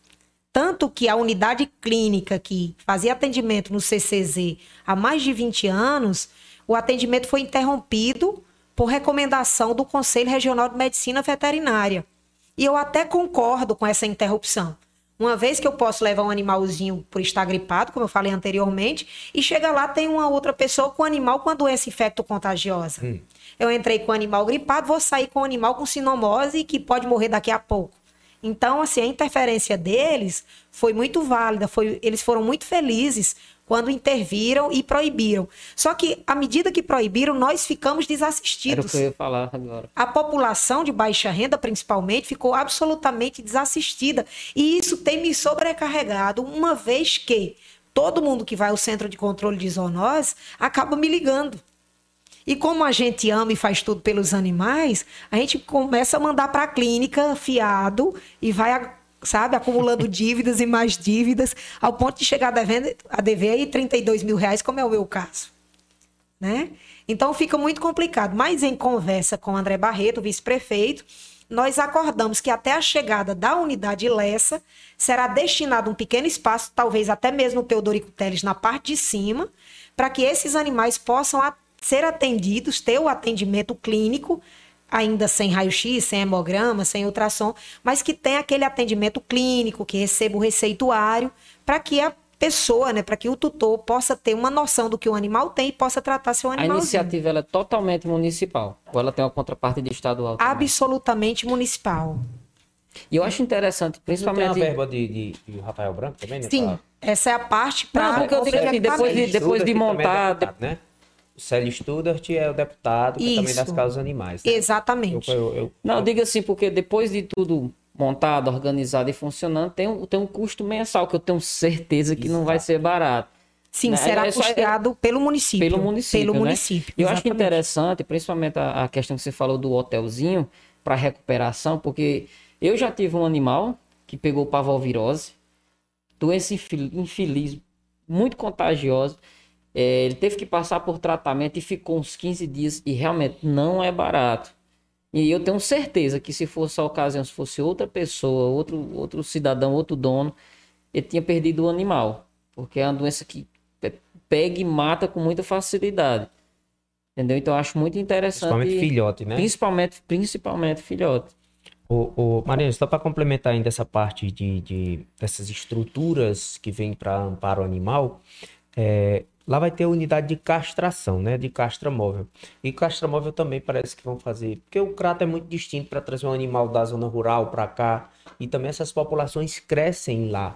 Tanto que a unidade clínica que fazia atendimento no CCZ há mais de 20 anos, o atendimento foi interrompido por recomendação do Conselho Regional de Medicina Veterinária. E eu até concordo com essa interrupção. Uma vez que eu posso levar um animalzinho por estar gripado, como eu falei anteriormente, e chega lá tem uma outra pessoa com animal com a doença infecto-contagiosa. Eu entrei com o animal gripado, vou sair com o animal com sinomose que pode morrer daqui a pouco. Então, assim, a interferência deles foi muito válida, foi, eles foram muito felizes quando interviram e proibiram. Só que, à medida que proibiram, nós ficamos Era o desassistidos. que eu ia falar agora. A população de baixa renda, principalmente, ficou absolutamente desassistida. E isso tem me sobrecarregado, uma vez que todo mundo que vai ao centro de controle de zoonose acaba me ligando. E como a gente ama e faz tudo pelos animais, a gente começa a mandar para a clínica fiado e vai, sabe, acumulando dívidas e mais dívidas, ao ponto de chegar a, devendo, a dever aí 32 mil reais, como é o meu caso né? Então fica muito complicado. Mas em conversa com o André Barreto, vice-prefeito, nós acordamos que até a chegada da unidade Lessa será destinado um pequeno espaço, talvez até mesmo o Teodorico Teles na parte de cima, para que esses animais possam ser atendidos, ter o atendimento clínico, ainda sem raio-x, sem hemograma, sem ultrassom, mas que tenha aquele atendimento clínico, que receba o receituário, para que a pessoa, né, para que o tutor possa ter uma noção do que o animal tem e possa tratar seu A animal. iniciativa ela é totalmente municipal. Ou ela tem uma contraparte de estadual também? absolutamente municipal. E eu acho interessante, Não tem a principalmente... verba de, de, de Rafael Branco também, né? Sim, Pra- essa é a parte Não, para porque eu digo assim, depois de- depois de que é montar- deputado, né? O Célio Studart é o deputado que é também das causas animais. né? Exatamente. Eu, eu, eu- Não, diga assim, porque depois de tudo montado, organizado e funcionando, tem um, tem um custo mensal que eu tenho certeza que não vai Exato. ser barato. Sim, Né? será É só- é- custeado pelo município. Pelo município. Pelo né? município. Eu acho interessante, principalmente a, a questão que você falou do hotelzinho para recuperação, porque eu já tive um animal que pegou parvovirose, doença infel- infeliz, muito contagiosa. É, ele teve que passar por tratamento e ficou uns 15 dias e realmente não é barato. E eu tenho certeza que se fosse a ocasião, se fosse outra pessoa, outro, outro cidadão, outro dono, ele tinha perdido o animal. Porque é uma doença que pe- pega e mata com muita facilidade. Entendeu? Então eu acho muito interessante. principalmente filhote, né? Principalmente, principalmente filhote. O, o, Mariana, só para complementar ainda essa parte de, de- dessas estruturas que vêm para amparo animal, é, lá vai ter unidade de castração, né? De castra móvel. E castra móvel também parece que vão fazer, porque o crato é muito distinto para trazer um animal da zona rural para cá, e também essas populações crescem lá.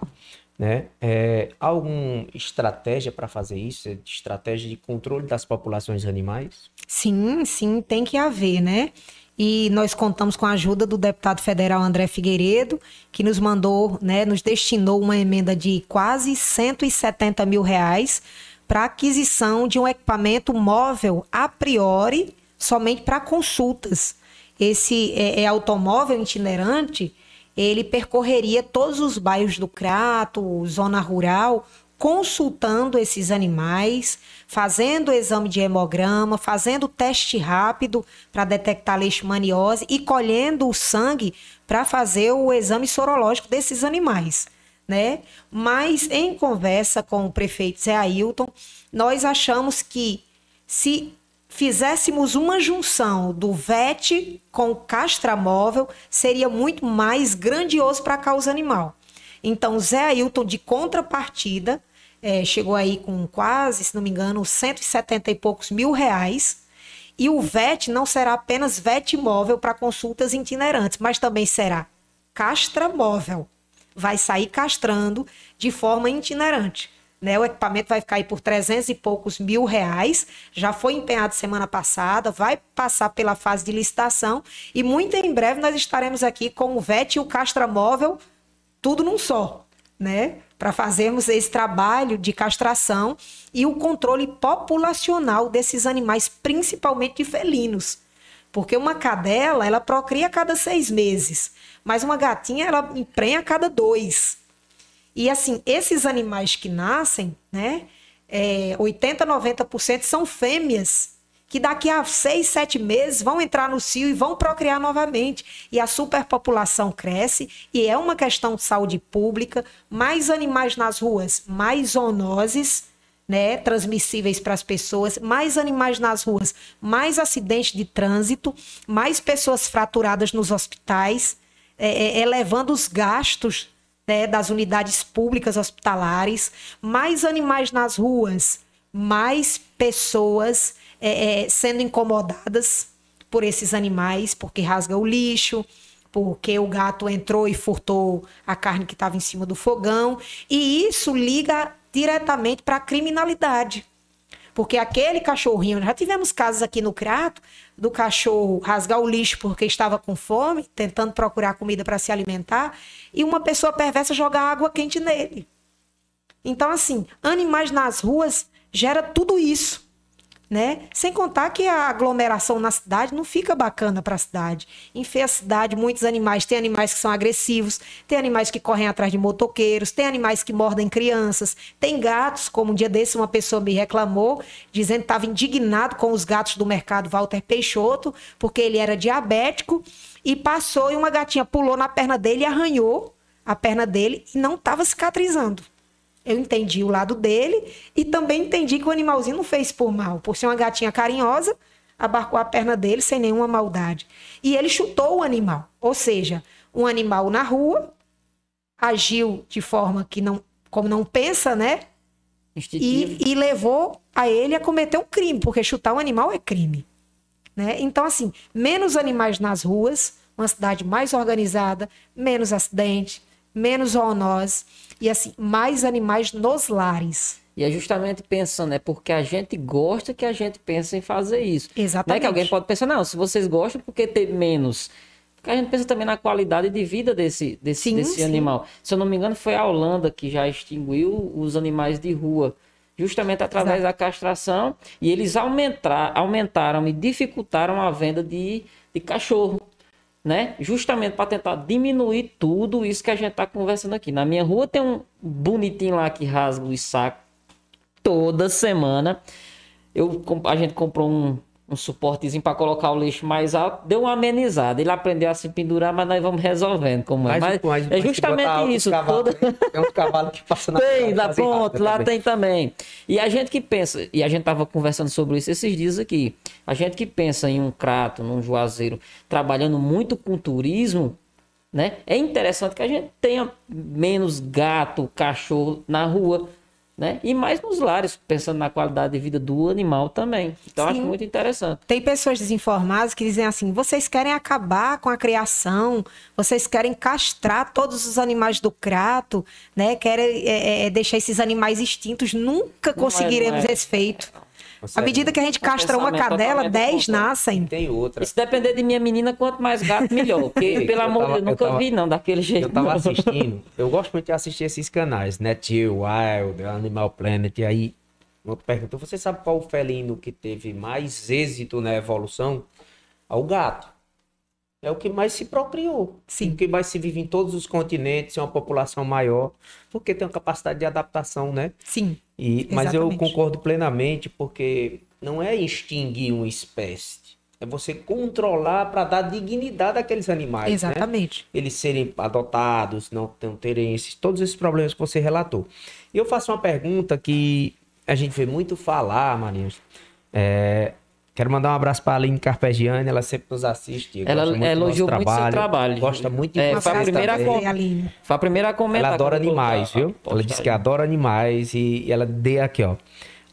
Né? É, alguma estratégia para fazer isso? É Estratégia de controle das populações animais? Sim, sim, tem que haver, né? E nós contamos com a ajuda do deputado federal André Figueiredo, que nos mandou, né, nos destinou uma emenda de quase 170 mil reais para aquisição de um equipamento móvel a priori somente para consultas. Esse é, é automóvel itinerante, ele percorreria todos os bairros do Crato, zona rural, consultando esses animais, fazendo o exame de hemograma, fazendo teste rápido para detectar leishmaniose e colhendo o sangue para fazer o exame sorológico desses animais, né? Mas em conversa com o prefeito Zé Ailton, nós achamos que se fizéssemos uma junção do VET com o castramóvel, seria muito mais grandioso para a causa animal. Então, Zé Ailton, de contrapartida, eh, chegou aí com quase, se não me engano, 170 e poucos mil reais. E o VET não será apenas VET móvel para consultas itinerantes, mas também será castramóvel. Vai sair castrando de forma itinerante. Né? O equipamento vai ficar aí por 300 e poucos mil reais. Já foi empenhado semana passada, vai passar pela fase de licitação e muito em breve nós estaremos aqui com o VET e o castramóvel tudo num só, né? Para fazermos esse trabalho de castração e o controle populacional desses animais, principalmente de felinos. Porque uma cadela, ela procria a cada seis meses, mas uma gatinha, ela emprenha a cada dois. E assim, esses animais que nascem, né, é, 80, 90% são fêmeas que daqui a seis, sete meses vão entrar no cio e vão procriar novamente. E a superpopulação cresce e é uma questão de saúde pública. Mais animais nas ruas, mais zoonoses, né, transmissíveis para as pessoas, mais animais nas ruas, mais acidentes de trânsito, mais pessoas fraturadas nos hospitais, é, é, elevando os gastos né, das unidades públicas hospitalares, mais animais nas ruas, mais pessoas é, é, sendo incomodadas por esses animais, porque rasga o lixo, porque o gato entrou e furtou a carne que estava em cima do fogão. E isso liga diretamente para a criminalidade. Porque aquele cachorrinho, já tivemos casos aqui no Crato do cachorro rasgar o lixo porque estava com fome, tentando procurar comida para se alimentar, e uma pessoa perversa jogar água quente nele. Então, assim, animais nas ruas gera tudo isso né? Sem contar que a aglomeração na cidade não fica bacana para a cidade. Enfia a cidade, muitos animais, tem animais que são agressivos, tem animais que correm atrás de motoqueiros, tem animais que mordem crianças, tem gatos, como um dia desse uma pessoa me reclamou, dizendo que estava indignado com os gatos do mercado Walter Peixoto, porque ele era diabético e passou e uma gatinha pulou na perna dele e arranhou a perna dele e não estava cicatrizando. Eu entendi o lado dele e também entendi que o animalzinho não fez por mal. Por ser uma gatinha carinhosa, abarcou a perna dele sem nenhuma maldade. E ele chutou o animal. Ou seja, um animal na rua agiu de forma que não, como não pensa, né? E, e, levou a ele a cometer um crime, porque chutar um animal é crime. Né? Então, assim, menos animais nas ruas, uma cidade mais organizada, menos acidente, menos zoonose e assim, mais animais nos lares. E é justamente pensando, é porque a gente gosta que a gente pensa em fazer isso. Exatamente. Não é que alguém pode pensar, não, se vocês gostam, porque ter menos? Porque a gente pensa também na qualidade de vida desse, desse, sim, desse sim. animal. Se eu não me engano, foi a Holanda que já extinguiu os animais de rua, justamente através Exato. da castração, e eles aumentaram, aumentaram e dificultaram a venda de, de cachorro né? Justamente para tentar diminuir tudo isso que a gente está conversando aqui. Na minha rua tem um bonitinho lá que rasga os sacos toda semana. Eu, a gente comprou um, um suportezinho para colocar o lixo mais alto, deu uma amenizada. Ele aprendeu a se pendurar, mas nós vamos resolvendo como é. Mas, mas é justamente isso. Cavalo, toda... Tem uns cavalos que passam na Tem, da ponta, lá também. tem também. E a gente que pensa, e a gente tava conversando sobre isso esses dias aqui. A gente que pensa em um crato, num juazeiro, trabalhando muito com turismo, né? É interessante que a gente tenha menos gato, cachorro na rua né? E mais nos lares, pensando na qualidade de vida do animal também. Então, Sim. acho muito interessante. Tem pessoas desinformadas que dizem assim: vocês querem acabar com a criação, vocês querem castrar todos os animais do crato, né? Querem é, é, deixar esses animais extintos. Nunca não conseguiremos é, é. esse feito. À medida que a gente castra uma cadela, 10 nascem. Tem outra. se depender de minha menina, quanto mais gato, melhor. Porque, pelo amor de Deus, nunca tava, vi não daquele jeito. Eu tava assistindo, eu gosto muito de assistir esses canais, Netgeo, Wild, Animal Planet, e aí uma pergunta, você sabe qual o felino que teve mais êxito na evolução? É o gato. É o que mais se procriou. Sim. O que mais se vive em todos os continentes, é uma população maior, porque tem uma capacidade de adaptação, né? Sim. E, mas eu concordo plenamente, porque não é extinguir uma espécie. É você controlar para dar dignidade àqueles animais. Né? Exatamente. Né? Eles serem adotados, não, não terem esses, todos esses problemas que você relatou. E eu faço uma pergunta que a gente vê muito falar, Marinhos. É, Quero mandar um abraço para a Aline Carpegiani, ela sempre nos assiste. Ela elogiou muito o seu trabalho. Gosta muito de é, foi, a primeira com... foi a primeira a comentar. Ela adora animais, viu? Ela disse que adora animais e, e ela dê aqui, ó.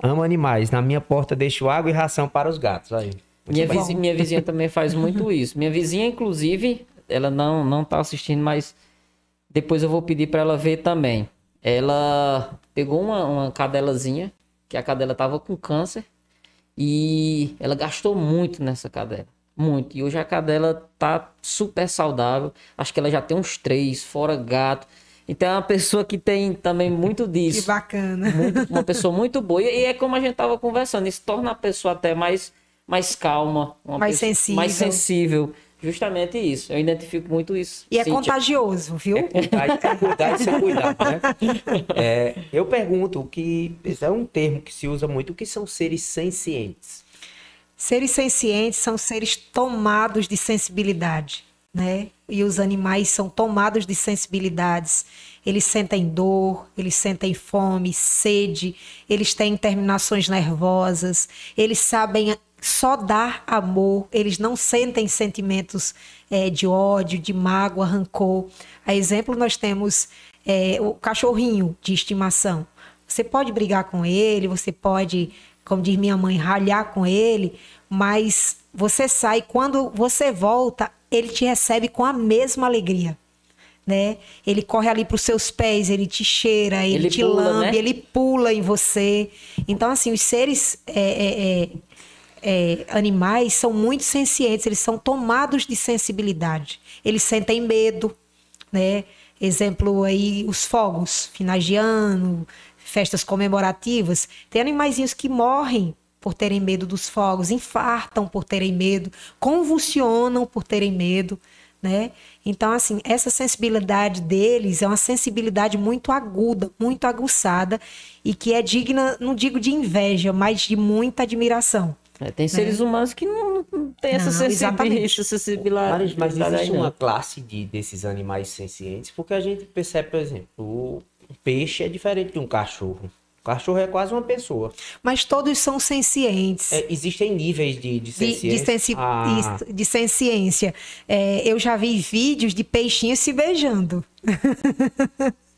Ama animais. Na minha porta deixo água e ração para os gatos. Aí. Minha vizinha, minha vizinha também faz muito isso. Minha vizinha, inclusive, ela não, não tá assistindo, mas depois eu vou pedir para ela ver também. Ela pegou uma, uma cadelazinha, que a cadela tava com câncer. E ela gastou muito nessa cadela. Muito. E hoje a cadela tá super saudável. Acho que ela já tem uns três, fora gato. Então é uma pessoa que tem também muito disso. Que bacana. Muito, uma pessoa muito boa. E é como a gente tava conversando, isso torna a pessoa até mais mais calma, uma Mais pessoa sensível. mais sensível. Justamente isso. Eu identifico muito isso. E é Cíntia. contagioso, viu? É cuidar, é cuidar e ser cuidado, né? É, eu pergunto que esse é um termo que se usa muito, o que são seres sencientes? Seres sencientes são seres tomados de sensibilidade, né? E os animais são tomados de sensibilidades. Eles sentem dor, eles sentem fome, sede, eles têm terminações nervosas, eles sabem só dar amor, eles não sentem sentimentos eh, de ódio, de mágoa, rancor. A exemplo, nós temos eh, o cachorrinho de estimação. Você pode brigar com ele, você pode, como diz minha mãe, ralhar com ele, mas você sai, quando você volta, ele te recebe com a mesma alegria. Né? Ele corre ali para os seus pés, ele te cheira, ele, Ele te pula, lambe, né? ele pula em você. Então, assim, os seres é, é, animais são muito sencientes, eles são tomados de sensibilidade. Eles sentem medo, né? Exemplo aí, os fogos, finais de ano, festas comemorativas. Tem animaizinhos que morrem por terem medo dos fogos, infartam por terem medo, convulsionam por terem medo, né? Então, assim, essa sensibilidade deles é uma sensibilidade muito aguda, muito aguçada e que é digna, não digo de inveja, mas de muita admiração. É, tem seres humanos que não, não tem essa sensibilidade. exatamente. Essa sensibilidade Mas, mas existe uma classe de, desses animais sencientes, porque a gente percebe, por exemplo, o peixe é diferente de um cachorro. O cachorro é quase uma pessoa. Mas todos são sencientes. É, existem níveis de, de de, senciência. de, sensi Ah, de senciência. É, eu já vi vídeos de peixinhos se beijando.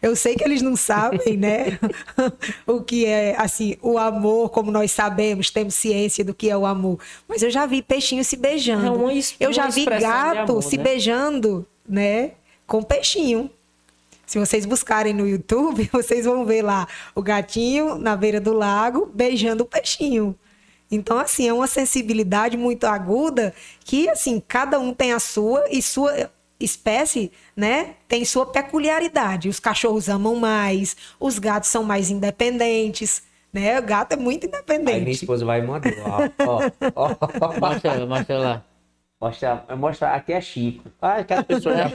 Eu sei que eles não sabem, né? o que é, assim, o amor, como nós sabemos, temos ciência do que é o amor. Mas eu já vi peixinhos se beijando. É uma eu já vi gato amor, se né? beijando, né? Com peixinho. Se vocês buscarem no YouTube, vocês vão ver lá o gatinho na beira do lago beijando o peixinho. Então, assim, é uma sensibilidade muito aguda que, assim, cada um tem a sua e sua espécie, né, tem sua peculiaridade. Os cachorros amam mais, os gatos são mais independentes, né? O gato é muito Aí minha independente. esposa vai e mandou. Ó, ó, ó. Mostra, ela, mostra lá. Mostra, mostra, aqui é Chico. Ah, aquela pessoa já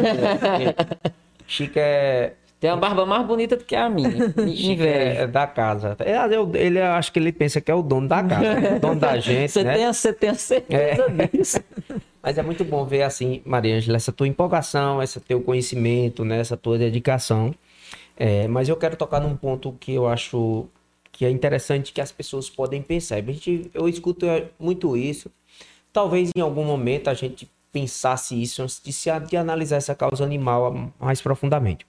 Chico é, Tem uma barba mais bonita do que a minha. Chico Inveja. é da casa. É, eu- Ele eu acho que ele pensa que é o dono da casa, né? o dono da gente, Você né? tem, você tem a certeza disso. Mas é muito bom ver assim, Maria Ângela, essa tua empolgação, esse teu conhecimento, né? essa tua dedicação. É, mas eu quero tocar num ponto que eu acho que é interessante que as pessoas podem pensar. A gente, eu escuto é, muito isso. Talvez em algum momento a gente pensasse isso antes de, se, de analisar essa causa animal mais profundamente.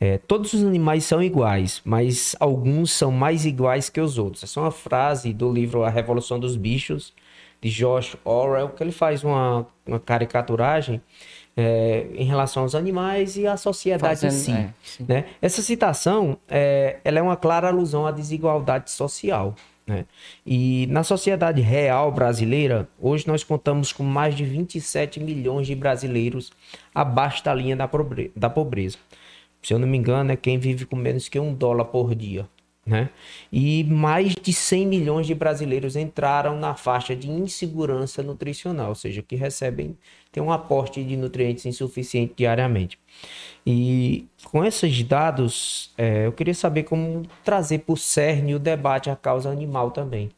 É, todos os animais são iguais, mas alguns são mais iguais que os outros. Essa é uma frase do livro A Revolução dos Bichos, de George Orwell, que ele faz uma, uma caricaturagem é, em relação aos animais e à sociedade em Fazendo- si. é, sim. né? Essa citação é, ela é uma clara alusão à desigualdade social. Né? E na sociedade real brasileira, hoje nós contamos com mais de 27 milhões de brasileiros abaixo da linha da pobreza. Se eu não me engano, é quem vive com menos que um dólar por dia. Né? E mais de 100 milhões de brasileiros entraram na faixa de insegurança nutricional, ou seja, que recebem, tem um aporte de nutrientes insuficiente diariamente. E com esses dados, é, eu queria saber como trazer para o cerne o debate à causa animal também.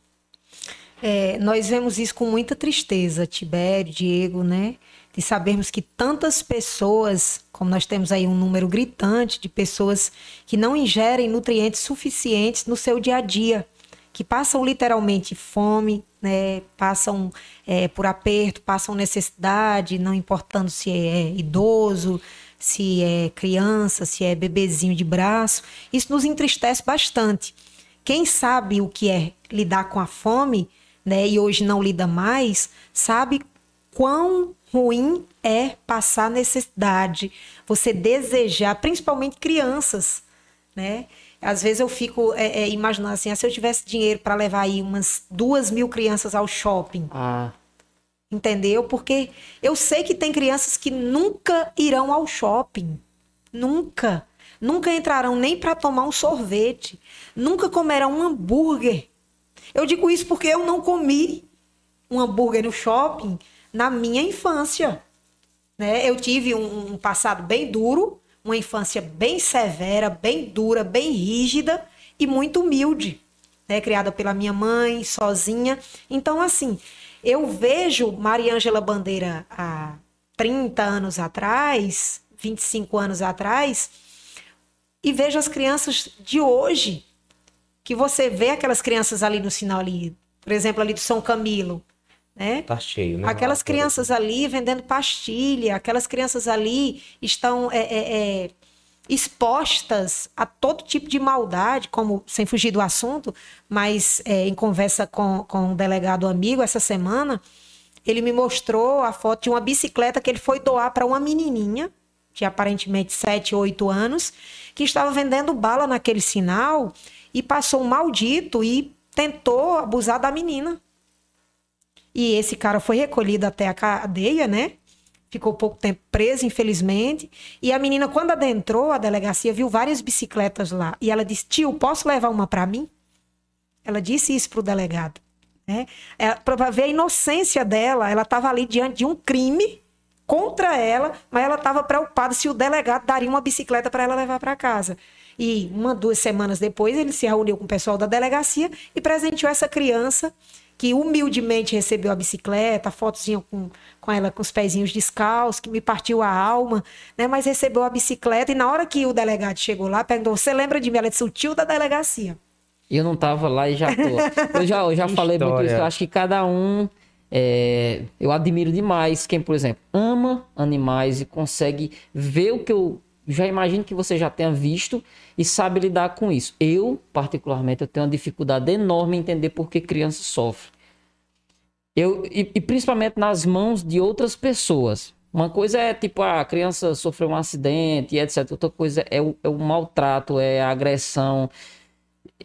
É, nós vemos isso com muita tristeza, Tibério, Diego, né? De sabermos que tantas pessoas, como nós temos aí um número gritante de pessoas que não ingerem nutrientes suficientes no seu dia a dia, que passam literalmente fome, né? Passam é, por aperto, passam necessidade, não importando se é idoso, se é criança, se é bebezinho de braço. Isso nos entristece bastante. Quem sabe o que é lidar com a fome, né, e hoje não lida mais, sabe quão ruim é passar necessidade, você desejar, principalmente crianças, né? Às vezes eu fico é, é, imaginando assim, ah, se eu tivesse dinheiro para levar aí umas duas mil crianças ao shopping, Ah, entendeu? Porque eu sei que tem crianças que nunca irão ao shopping, nunca, nunca entrarão nem para tomar um sorvete, nunca comerão um hambúrguer. Eu digo isso porque eu não comi, um hambúrguer no shopping na minha infância. Né? Eu tive um, um passado bem duro, uma infância bem severa, bem dura, bem rígida e muito humilde. Né? Criada pela minha mãe, sozinha. Então, assim, eu vejo Maria Ângela Bandeira há 30 anos atrás, 25 anos atrás, e vejo as crianças de hoje, que você vê aquelas crianças ali no sinal ali, por exemplo, ali do São Camilo, né? Tá cheio, né? Aquelas crianças ali vendendo pastilha, aquelas crianças ali estão é, é, é, expostas a todo tipo de maldade, como sem fugir do assunto, mas é, em conversa com, com um delegado amigo essa semana, ele me mostrou a foto de uma bicicleta que ele foi doar para uma menininha de aparentemente 7, 8 anos, que estava vendendo bala naquele sinal e passou um maldito e tentou abusar da menina. E esse cara foi recolhido até a cadeia, né? Ficou pouco tempo preso, infelizmente. E a menina, quando adentrou a delegacia, viu várias bicicletas lá. E ela disse: Tio, posso levar uma para mim? Ela disse isso para o delegado. Né? É, para ver a inocência dela, ela estava ali diante de um crime contra ela, mas ela estava preocupada se o delegado daria uma bicicleta para ela levar para casa. E uma, duas semanas depois, ele se reuniu com o pessoal da delegacia e presenteou essa criança que humildemente recebeu a bicicleta, a fotozinha com, com ela com os pezinhos descalços, que me partiu a alma, né? Mas recebeu a bicicleta e na hora que o delegado chegou lá, perguntou: Você lembra de mim? Ela disse: O tio da delegacia. Eu não tava lá e já tô. Eu já, eu já falei muito isso. Eu acho que cada um. É, eu admiro demais quem, por exemplo, ama animais e consegue ver o que eu já imagino que você já tenha visto e sabe lidar com isso. Eu, particularmente, eu tenho uma dificuldade enorme em entender por que criança sofre. Eu, e, e, principalmente nas mãos de outras pessoas. Uma coisa é tipo a criança sofreu um acidente etc. Outra coisa é o, é o maltrato, é a agressão.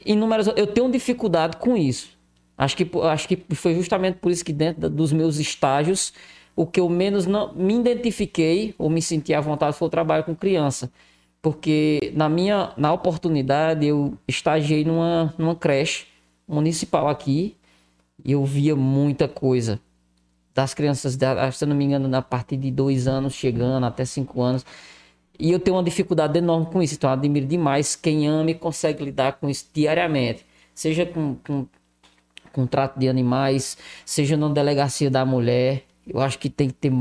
Inúmeras, eu tenho dificuldade com isso. Acho que, acho que foi justamente por isso que dentro dos meus estágios o que eu menos não, me identifiquei ou me senti à vontade foi o trabalho com criança. Porque na minha na oportunidade eu estagiei numa, numa creche municipal aqui e eu via muita coisa das crianças, se eu não me engano, na partir de dois anos chegando até cinco anos. E eu tenho uma dificuldade enorme com isso. Então, admiro demais quem ama e consegue lidar com isso diariamente. Seja com, com, com trato de animais, seja na delegacia da mulher. Eu acho que tem que ter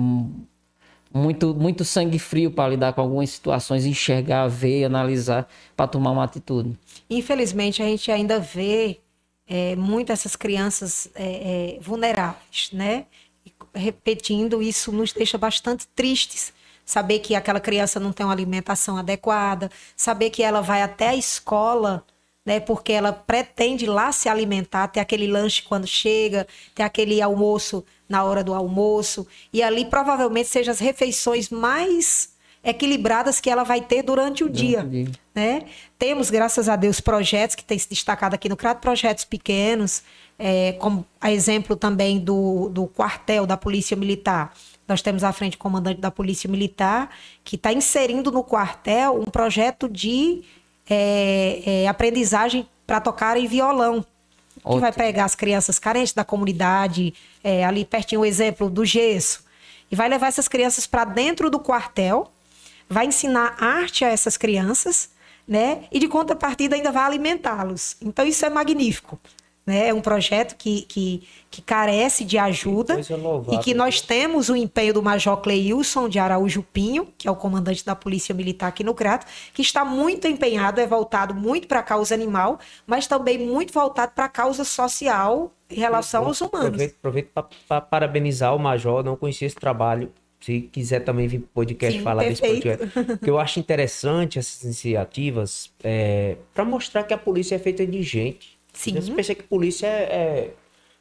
muito, muito sangue frio para lidar com algumas situações, enxergar, ver, analisar, para tomar uma atitude. Infelizmente, a gente ainda vê é, muito essas crianças é, é, vulneráveis, né? E, repetindo, isso nos deixa bastante tristes. Saber que aquela criança não tem uma alimentação adequada, saber que ela vai até a escola né? Porque ela pretende lá se alimentar, ter aquele lanche quando chega, ter aquele almoço na hora do almoço, e ali provavelmente sejam as refeições mais equilibradas que ela vai ter durante o dia, dia, né? Temos, graças a Deus, projetos que têm se destacado aqui no CRAT, projetos pequenos, é, como a exemplo também do, do quartel da Polícia Militar. Nós temos à frente o comandante da Polícia Militar, que está inserindo no quartel um projeto de é, é, aprendizagem para tocar em violão. Ótimo. Que vai pegar as crianças carentes da comunidade, é, ali pertinho o exemplo do gesso, e vai levar essas crianças para dentro do quartel, vai ensinar arte a essas crianças, né? E de contrapartida ainda vai alimentá-los. Então isso é magnífico. Né? É um projeto que, que, que carece de ajuda e que nós temos o empenho do Major Cleilson de Araújo Pinho, que é o comandante da Polícia Militar aqui no Crato, que está muito empenhado, é voltado muito para a causa animal, mas também muito voltado para a causa social em relação aos humanos. Aproveito, aproveito para parabenizar o Major, não conhecia esse trabalho. Se quiser também vir para o podcast Sim, falar perfeito. desse podcast. Porque eu acho interessante essas iniciativas é, para mostrar que a polícia é feita de gente Sim. Você pensa que a polícia é, é,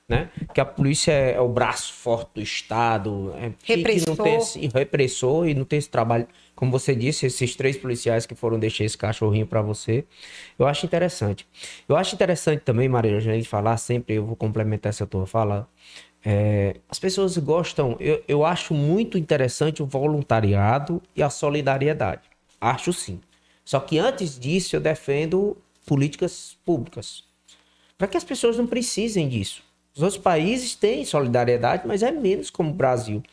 né? Que a polícia é, é, o braço forte do Estado, é, repressor. Que não tem esse, repressor e não tem esse trabalho, como você disse, esses três policiais que foram deixar esse cachorrinho para você. Eu acho interessante. Eu acho interessante também, Maria, a gente falar sempre, eu vou complementar essa tua fala. É, as pessoas gostam, eu, eu acho muito interessante o voluntariado e a solidariedade. Acho sim. Só que antes disso eu defendo políticas públicas para que as pessoas não precisem disso. Os outros países têm solidariedade, mas é menos como o Brasil.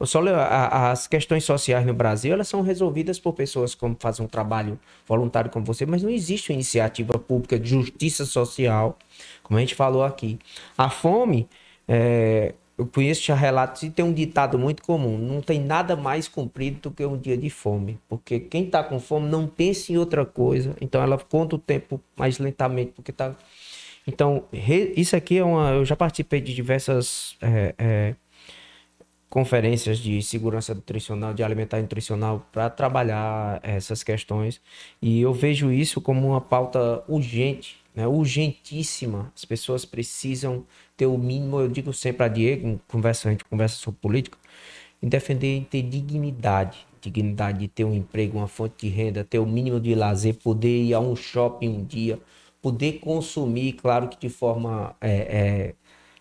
As questões sociais no Brasil elas são resolvidas por pessoas que fazem um trabalho voluntário como você, mas não existe uma iniciativa pública de justiça social, como a gente falou aqui. A fome, é, eu conheço já relatos e tem um ditado muito comum: não tem nada mais cumprido do que um dia de fome, porque quem está com fome não pensa em outra coisa, então ela conta o tempo mais lentamente, porque está então, isso aqui é uma. Eu já participei de diversas é, é, conferências de segurança nutricional, de alimentar nutricional, para trabalhar essas questões. E eu vejo isso como uma pauta urgente, né? urgentíssima. As pessoas precisam ter o mínimo, eu digo sempre a Diego, conversa, a gente conversa sobre política, em defender ter dignidade. Dignidade de ter um emprego, uma fonte de renda, ter o mínimo de lazer, poder ir a um shopping um dia poder consumir, claro que de forma é, é,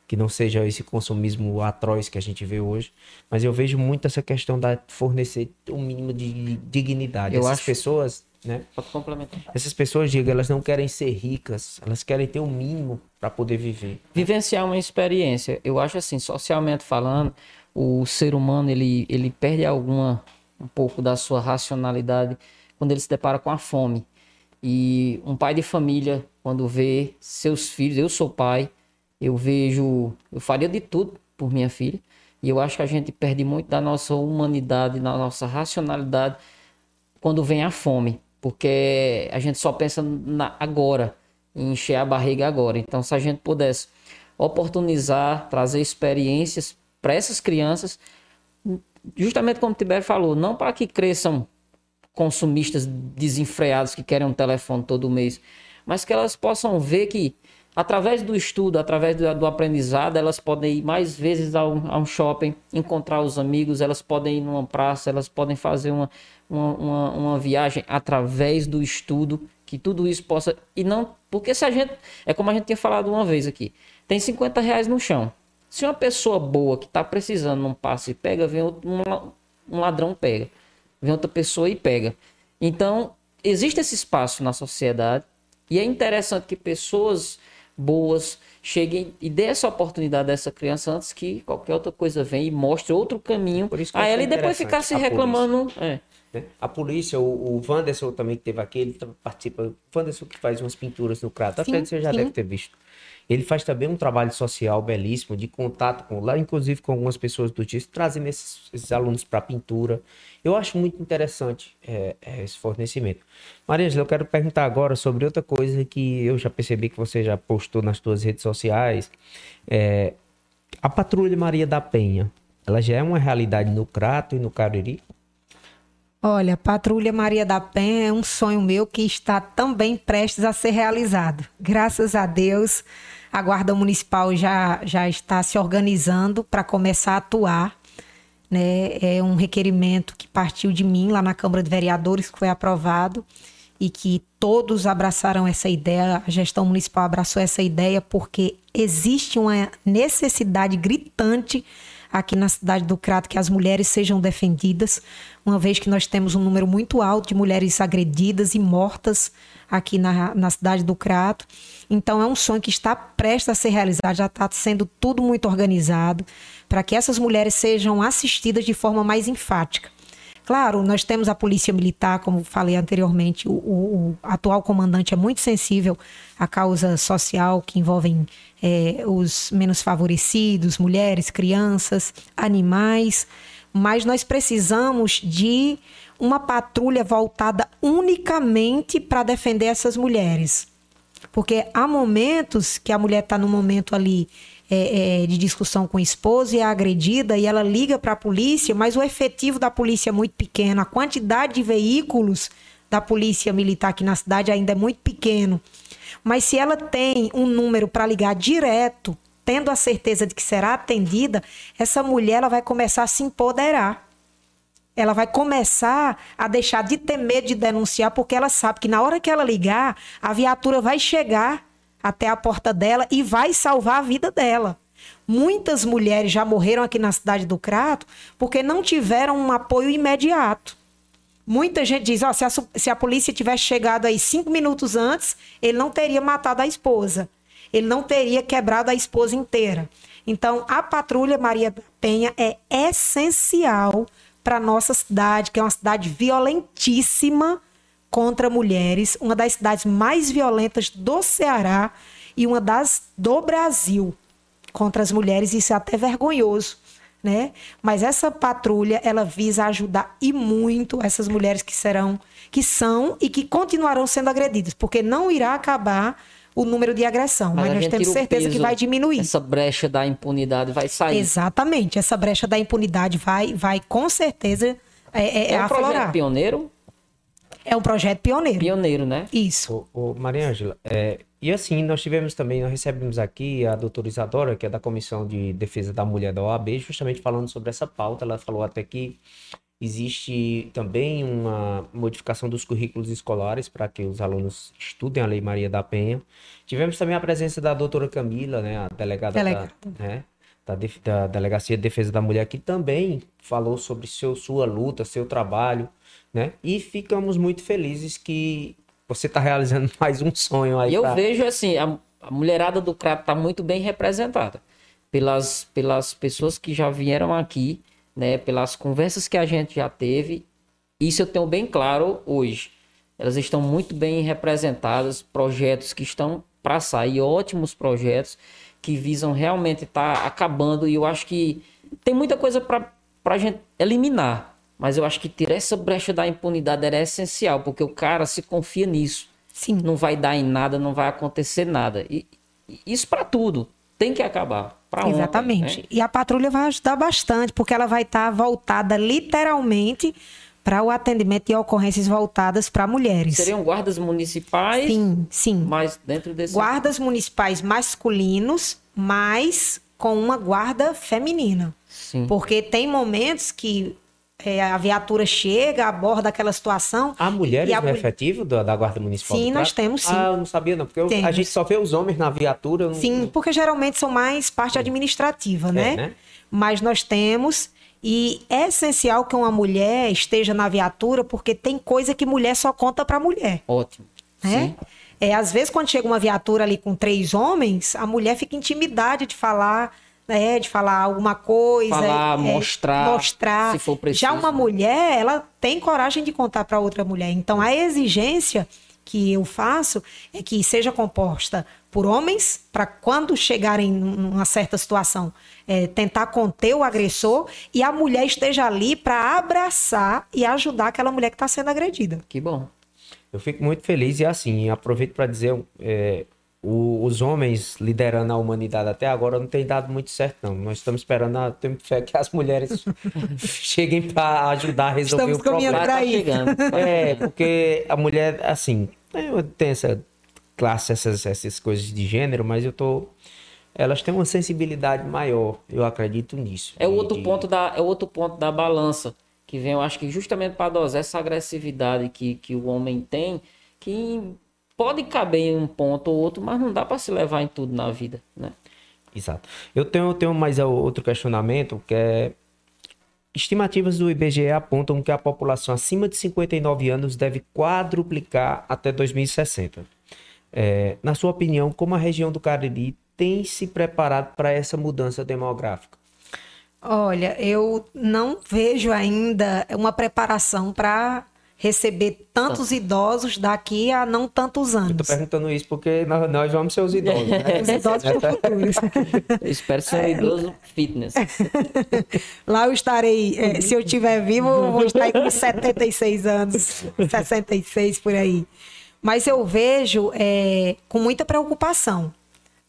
que não seja esse consumismo atroz que a gente vê hoje, mas eu vejo muito essa questão da fornecer um mínimo de dignidade. Eu Essas acho... pessoas, né? Pode complementar. Essas pessoas, digo, elas não querem ser ricas, elas querem ter o um mínimo para poder viver. Vivenciar uma experiência. Eu acho assim, socialmente falando, o ser humano ele, ele perde alguma um pouco da sua racionalidade quando ele se depara com a fome. E um pai de família, quando vê seus filhos, eu sou pai, eu vejo, eu faria de tudo por minha filha. E eu acho que a gente perde muito da nossa humanidade, da nossa racionalidade quando vem a fome, porque a gente só pensa na agora, em encher a barriga agora. Então, se a gente pudesse oportunizar, trazer experiências para essas crianças, justamente como o Tibério falou, não para que cresçam consumistas desenfreados que querem um telefone todo mês, mas que elas possam ver que através do estudo, através do, do aprendizado, elas podem ir mais vezes a um, a um, shopping, encontrar os amigos, elas podem ir numa praça, elas podem fazer uma, uma, uma, uma viagem através do estudo, que tudo isso possa. E não. Porque se a gente. É como a gente tinha falado uma vez aqui: tem 50 reais no chão. Se uma pessoa boa que está precisando não passa e pega, vem outro, um, um ladrão pega vem outra pessoa e pega. Então, existe esse espaço na sociedade e é interessante que pessoas boas cheguem e dê essa oportunidade dessa criança antes que qualquer outra coisa venha e mostre outro caminho a ela e depois ficar se reclamando. É. Né? A polícia, o, o Wanderson também que teve aqui, ele participa. O Wanderson que faz umas pinturas no Crato, até você já sim. deve ter visto. Ele faz também um trabalho social belíssimo, de contato com lá, inclusive com algumas pessoas do TIS, trazendo esses, esses alunos para pintura. Eu acho muito interessante é, é, esse fornecimento. Maria eu quero perguntar agora sobre outra coisa que eu já percebi que você já postou nas suas redes sociais. É, a Patrulha Maria da Penha, ela já é uma realidade no Crato e no Cariri? Olha, Patrulha Maria da Penha é um sonho meu que está também prestes a ser realizado. Graças a Deus, a Guarda Municipal já, já está se organizando para começar a atuar. Né? É um requerimento que partiu de mim lá na Câmara de Vereadores, que foi aprovado e que todos abraçaram essa ideia, a gestão municipal abraçou essa ideia, porque existe uma necessidade gritante aqui na cidade do Crato que as mulheres sejam defendidas, uma vez que nós temos um número muito alto de mulheres agredidas e mortas aqui na, na cidade do Crato. Então, é um sonho que está prestes a ser realizado, já está sendo tudo muito organizado, para que essas mulheres sejam assistidas de forma mais enfática. Claro, nós temos a polícia militar, como falei anteriormente, o, o, o atual comandante é muito sensível à causa social que envolvem é, os menos favorecidos, mulheres, crianças, animais, mas nós precisamos de uma patrulha voltada unicamente para defender essas mulheres. Porque há momentos que a mulher está no momento ali é, é, de discussão com o esposo e é agredida e ela liga para a polícia, mas o efetivo da polícia é muito pequeno, a quantidade de veículos da polícia militar aqui na cidade ainda é muito pequeno. Mas se ela tem um número para ligar direto, tendo a certeza de que será atendida, essa mulher ela vai começar a se empoderar. Ela vai começar a deixar de ter medo de denunciar, porque ela sabe que na hora que ela ligar, a viatura vai chegar até a porta dela e vai salvar a vida dela. Muitas mulheres já morreram aqui na cidade do Crato porque não tiveram um apoio imediato. Muita gente diz: oh, se, a, se a polícia tivesse chegado aí cinco minutos antes, ele não teria matado a esposa. ele não teria quebrado a esposa inteira. Então, a patrulha Maria Penha é essencial para nossa cidade, que é uma cidade violentíssima contra mulheres, uma das cidades mais violentas do Ceará e uma das do Brasil contra as mulheres. Isso é até vergonhoso né? Mas essa patrulha, ela visa ajudar e muito essas mulheres que serão, que são e que continuarão sendo agredidas, porque não irá acabar o número de agressão, mas, mas nós temos certeza que vai diminuir. Essa brecha da impunidade vai sair. Exatamente, essa brecha da impunidade vai, vai com certeza é, é, é um aflorar. projeto pioneiro? É um projeto pioneiro. Pioneiro, né? Isso. Ô, ô Maria Ângela, é, e assim, nós tivemos também, nós recebemos aqui a doutora Isadora, que é da Comissão de Defesa da Mulher da OAB, justamente falando sobre essa pauta. Ela falou até que existe também uma modificação dos currículos escolares para que os alunos estudem a Lei Maria da Penha. Tivemos também a presença da doutora Camila, né, a delegada, delegada. Da, né, da, da, Delegacia de Defesa da Mulher, que também falou sobre seu, sua luta, seu trabalho, né? E ficamos muito felizes que você está realizando mais um sonho aí. E eu pra... vejo assim, a, a mulherada do Crato está muito bem representada pelas, pelas pessoas que já vieram aqui, né? Pelas conversas que a gente já teve. Isso eu tenho bem claro hoje. Elas estão muito bem representadas, projetos que estão para sair, ótimos projetos que visam realmente estar tá acabando. E eu acho que tem muita coisa para a gente eliminar. Mas eu acho que tirar essa brecha da impunidade era essencial, porque o cara se confia nisso. Sim. Não vai dar em nada, não vai acontecer nada. E, isso para tudo tem que acabar. Exatamente. Ontem, né? E a patrulha vai ajudar bastante, porque ela vai estar tá voltada literalmente para o atendimento de ocorrências voltadas para mulheres. Seriam guardas municipais? Sim, sim. Mas dentro desse. Guardas municipais masculinos, mas com uma guarda feminina. Sim. Porque tem momentos que é, a viatura chega, aborda aquela situação. Há mulheres a... no efetivo da, da Guarda Municipal? Sim, nós temos sim. Ah, eu não sabia não, porque eu, a gente só vê os homens na viatura. Não... Sim, porque geralmente são mais parte administrativa, né? É, né? Mas nós temos e é essencial que uma mulher esteja na viatura, porque tem coisa que mulher só conta para mulher. Ótimo. Né? Sim. É, às vezes, quando chega uma viatura ali com três homens, a mulher fica intimidade de falar né, de falar alguma coisa, falar, é, mostrar, mostrar. Se for preciso. Já uma mulher, ela tem coragem de contar para outra mulher. Então a exigência que eu faço é que seja composta por homens para quando chegarem numa certa situação é, tentar conter o agressor e a mulher esteja ali para abraçar e ajudar aquela mulher que está sendo agredida. Que bom. Eu fico muito feliz e assim aproveito para dizer é, o, os homens liderando a humanidade até agora não tem dado muito certo, não. Nós estamos esperando, a, temos fé que as mulheres cheguem para ajudar a resolver estamos o problema. Tá é, porque a mulher, assim, tem essa classe, essas, essas coisas de gênero, mas eu tô elas têm uma sensibilidade maior, eu acredito nisso. É o outro de... ponto da é outro ponto da balança que vem, eu acho que justamente para dosar essa agressividade que, que o homem tem, que pode caber em um ponto ou outro, mas não dá para se levar em tudo na vida, né? Exato. Eu tenho, tenho mais outro questionamento, que é... Estimativas do IBGE apontam que a população acima de 59 anos deve quadruplicar até 2060. É, na sua opinião, como a região do Cariri tem se preparado para essa mudança demográfica? Olha, eu não vejo ainda uma preparação para receber tantos idosos daqui a não tantos anos. Tô perguntando isso porque nós, nós vamos ser os idosos, né? os idosos futuros. Eu espero ser um idoso fitness. Lá eu estarei, é, se eu estiver vivo, eu vou estar com 76 anos, 66 por aí. Mas eu vejo é, com muita preocupação,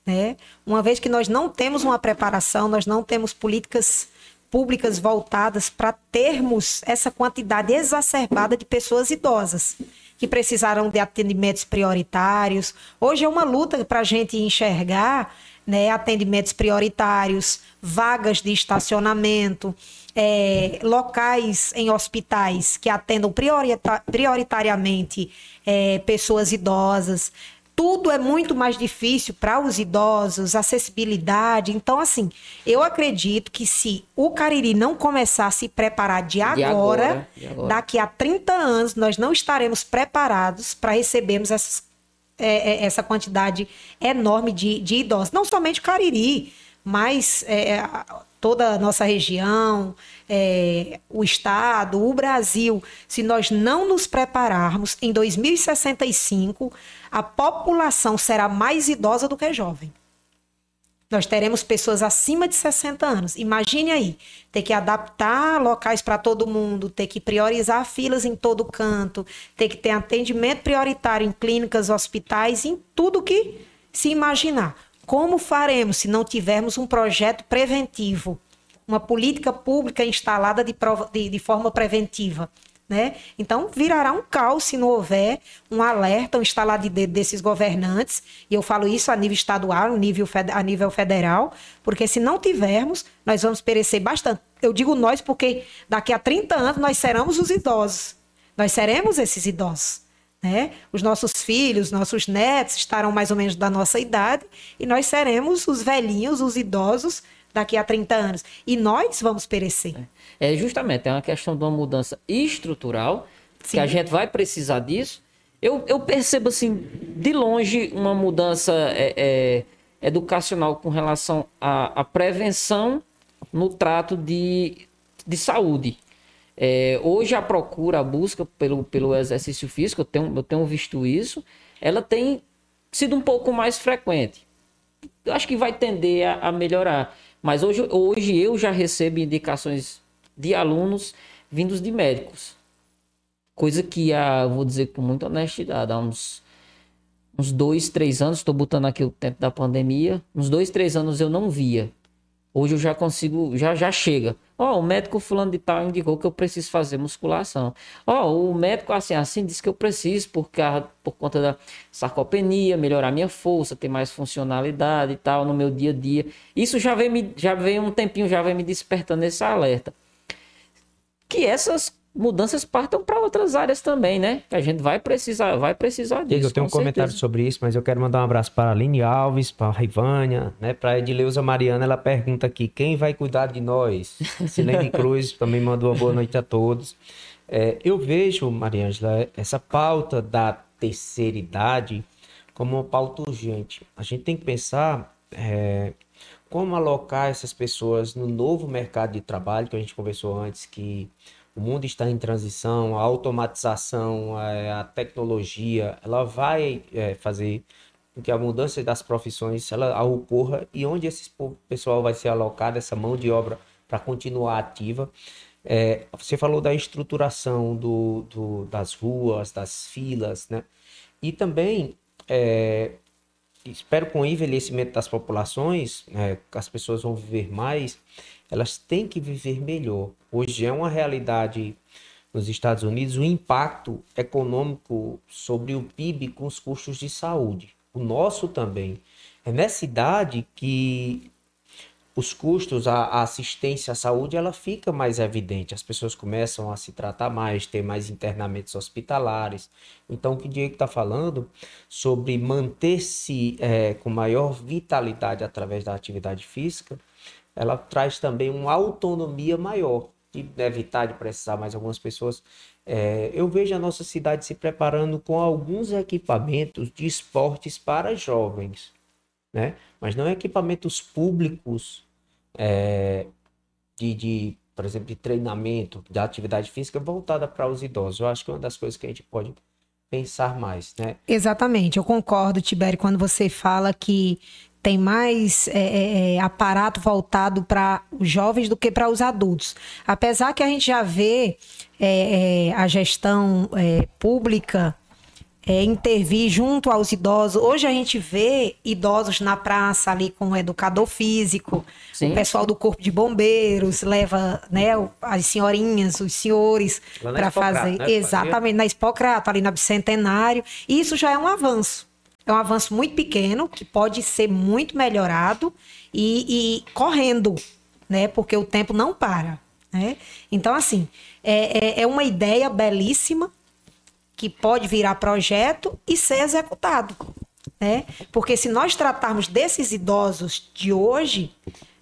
né? Uma vez que nós não temos uma preparação, nós não temos políticas públicas voltadas para termos essa quantidade exacerbada de pessoas idosas que precisaram de atendimentos prioritários. Hoje é uma luta para a gente enxergar né, atendimentos prioritários, vagas de estacionamento, é, locais em hospitais que atendam priorita prioritariamente é, pessoas idosas tudo é muito mais difícil para os idosos, acessibilidade. Então, assim, eu acredito que se o Cariri não começar a se preparar de agora, de agora, de agora. daqui a 30 anos, nós não estaremos preparados para recebermos essas é, é, essa quantidade enorme de, de idosos. Não somente Cariri, mas é, toda a nossa região, é, o Estado, o Brasil, se nós não nos prepararmos, em 2065, a população será mais idosa do que jovem. Nós teremos pessoas acima de 60 anos. Imagine aí, ter que adaptar locais para todo mundo, ter que priorizar filas em todo canto, ter que ter atendimento prioritário em clínicas, hospitais, em tudo que se imaginar. Como faremos se não tivermos um projeto preventivo, uma política pública instalada de, de, de forma preventiva? Né? Então, virará um caos se não houver um alerta, um instalar de dedo desses governantes, e eu falo isso a nível estadual, nível, a nível federal, porque se não tivermos, nós vamos perecer bastante. Eu digo nós porque daqui a 30 anos nós seremos os idosos, nós seremos esses idosos. Né? Os nossos filhos, nossos netos estarão mais ou menos da nossa idade e nós seremos os velhinhos, os idosos daqui a 30 anos. E nós vamos perecer. É, justamente, é uma questão de uma mudança estrutural, Sim. que a gente vai precisar disso. Eu, eu percebo, assim, de longe, uma mudança é, é, educacional com relação à, à prevenção no trato de, de saúde. É, hoje a procura, a busca pelo, pelo exercício físico, eu tenho, eu tenho visto isso, ela tem sido um pouco mais frequente. Eu acho que vai tender a, a melhorar. Mas hoje, hoje eu já recebo indicações de alunos vindos de médicos. Coisa que, há, vou dizer com muita honestidade, há uns, uns dois, três anos, estou botando aqui o tempo da pandemia, uns dois, três anos eu não via. Hoje eu já consigo, já, já chega. Ó, oh, o médico fulano de tal indicou que eu preciso fazer musculação. Ó, oh, o médico assim, assim disse que eu preciso por, por conta da sarcopenia, melhorar minha força, ter mais funcionalidade e tal no meu dia a dia. Isso já vem, me, já vem um tempinho, já vem me despertando esse alerta. Que essas mudanças partam para outras áreas também, né? Que a gente vai precisar, vai precisar disso. eu tenho um certeza. comentário sobre isso, mas eu quero mandar um abraço para a Aline Alves, para a Rivânia, né? Para a Edileuza Mariana, ela pergunta aqui, quem vai cuidar de nós? Silene Cruz também mandou uma boa noite a todos. É, eu vejo, Mariângela, essa pauta da terceira idade como uma pauta urgente. A gente tem que pensar é, como alocar essas pessoas no novo mercado de trabalho que a gente conversou antes, que o mundo está em transição, a automatização, a, a tecnologia, ela vai é, fazer com que a mudança das profissões ela ocorra e onde esse pessoal vai ser alocado, essa mão de obra para continuar ativa. É, você falou da estruturação do, do, das ruas, das filas, né? E também é, espero com o envelhecimento das populações, é, as pessoas vão viver mais, elas têm que viver melhor. Hoje é uma realidade nos Estados Unidos o impacto econômico sobre o PIB com os custos de saúde. O nosso também. É nessa idade que os custos, a, assistência à saúde, ela fica mais evidente. As pessoas começam a se tratar mais, ter mais internamentos hospitalares. Então, o que o Diego está falando sobre manter-se é, com maior vitalidade através da atividade física, ela traz também uma autonomia maior, de evitar de precisar mais algumas pessoas. É, eu vejo a nossa cidade se preparando com alguns equipamentos de esportes para jovens, né? mas não equipamentos públicos é, de, de, por exemplo, de treinamento, de atividade física voltada para os idosos. Eu acho que é uma das coisas que a gente pode pensar mais, né? Exatamente, eu concordo, Tibério, quando você fala que tem mais é, é, é, aparato voltado para os jovens do que para os adultos. Apesar que a gente já vê é, é a gestão é, pública intervir junto aos idosos. Hoje a gente vê idosos na praça ali com o educador físico, Sim. o pessoal do corpo de bombeiros leva né, as senhorinhas, os senhores para fazer. Né? Exatamente, na Expocrato, ali na Bicentenário. Isso já é um avanço. É um avanço muito pequeno que pode ser muito melhorado e, e correndo, né? Porque o tempo não para. Né? Então, assim, é, é, é uma ideia belíssima que pode virar projeto e ser executado. Né? Porque se nós tratarmos desses idosos de hoje,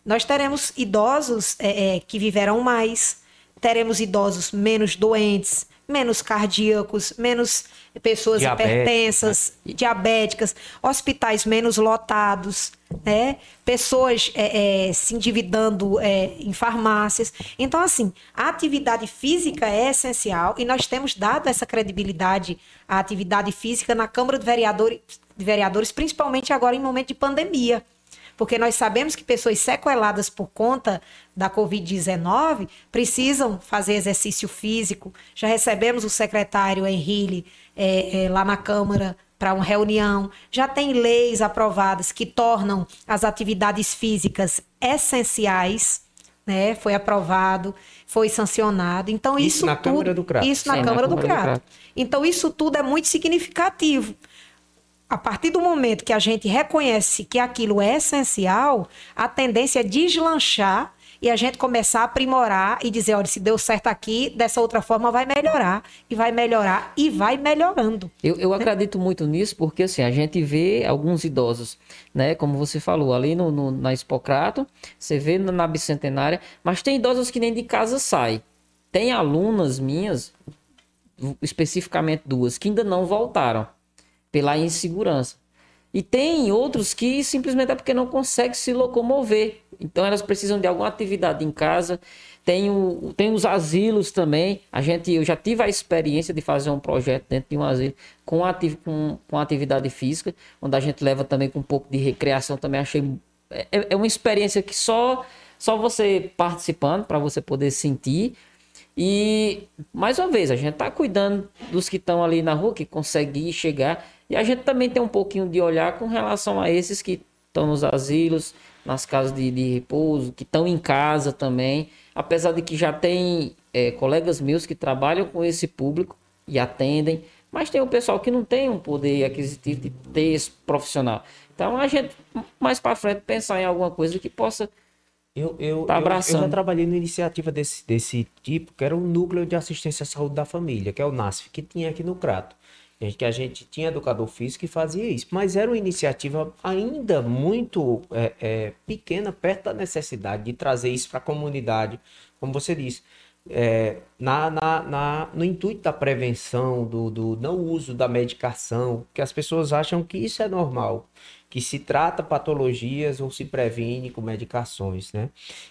nós teremos idosos é, é, que viverão mais, teremos idosos menos doentes, menos cardíacos, menos pessoas Diabéticos, hipertensas, diabéticas, hospitais menos lotados, né? pessoas é, é, se endividando é, em farmácias. Então, assim, a atividade física é essencial e nós temos dado essa credibilidade à atividade física na Câmara de Vereadores, de Vereadores principalmente agora em momento de pandemia porque nós sabemos que pessoas sequeladas por conta da Covid-19 precisam fazer exercício físico. Já recebemos o secretário Henrique é, é, lá na Câmara para uma reunião. Já tem leis aprovadas que tornam as atividades físicas essenciais. Né? Foi aprovado, foi sancionado. Então isso, Isso na tudo, Câmara do Crato. Isso na Sim, na Câmara do Câmara do Crato. Crato. Então isso tudo é muito significativo a partir do momento que a gente reconhece que aquilo é essencial, a tendência é deslanchar e a gente começar a aprimorar e dizer, olha, se deu certo aqui, dessa outra forma vai melhorar, e vai melhorar, e vai melhorando. Eu, eu acredito muito nisso porque assim, a gente vê alguns idosos, né? Como você falou, ali no, no- na Expocrato, você vê na, na Bicentenária, mas tem idosos que nem de casa saem. Tem alunas minhas, especificamente duas, que ainda não voltaram pela insegurança. E tem outros que simplesmente é porque não conseguem se locomover. Então elas precisam de alguma atividade em casa. Tem, o, tem os asilos também. A gente, eu já tive a experiência de fazer um projeto dentro de um asilo com, ati com, com atividade física, onde a gente leva também com um pouco de recreação. Também achei. É, é uma experiência que só, só você participando para você poder sentir. E, mais uma vez, a gente tá cuidando dos que estão ali na rua, que conseguem chegar. E a gente também tem um pouquinho de olhar com relação a esses que estão nos asilos, nas casas de, de repouso, que estão em casa também. Apesar de que já tem é, colegas meus que trabalham com esse público e atendem. Mas tem o pessoal que não tem um poder aquisitivo de ter esse profissional. Então a gente, mais para frente, pensar em alguma coisa que possa Eu, eu, Tá eu- eu, abraçando. já trabalhei numa iniciativa desse, desse tipo, que era o Núcleo de Assistência à Saúde da Família, que é o NASF, que tinha aqui no Crato. Que a gente tinha educador físico que fazia isso, mas era uma iniciativa ainda muito é, é, pequena, perto da necessidade de trazer isso para a comunidade, como você disse, é, na, na, na- no intuito da prevenção, do, do não uso da medicação, que as pessoas acham que isso é normal, que se trata patologias ou se previne com medicações, né?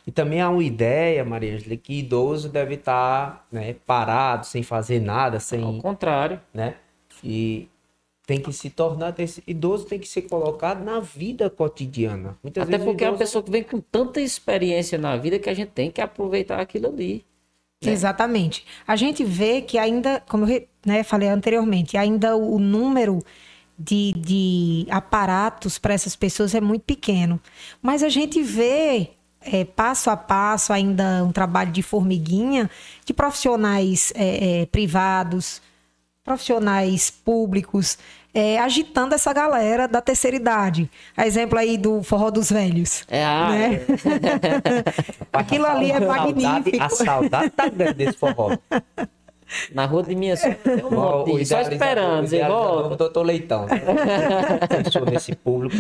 E também há uma ideia, Maria Angela, que idoso deve estar né, parado, sem fazer nada, Ao sem, contrário. né? E tem que se tornar, esse idoso tem que ser colocado na vida cotidiana. Muitas Até porque é uma idoso- pessoa que vem com tanta experiência na vida que a gente tem que aproveitar aquilo ali. Exatamente. A gente vê que ainda, como eu né, falei anteriormente, ainda o número de, de aparatos para essas pessoas é muito pequeno. Mas a gente vê é, passo a passo ainda um trabalho de formiguinha de profissionais é, é, privados, profissionais públicos, é, agitando essa galera da terceira idade. A exemplo aí do Forró dos Velhos. É a Né? Aquilo ali é magnífico. A saudade tá grande desse forró. na rua de minha sogra. tem um monte O de- Só esperando, o você volta. Doutor Leitão. Pensou nesse público.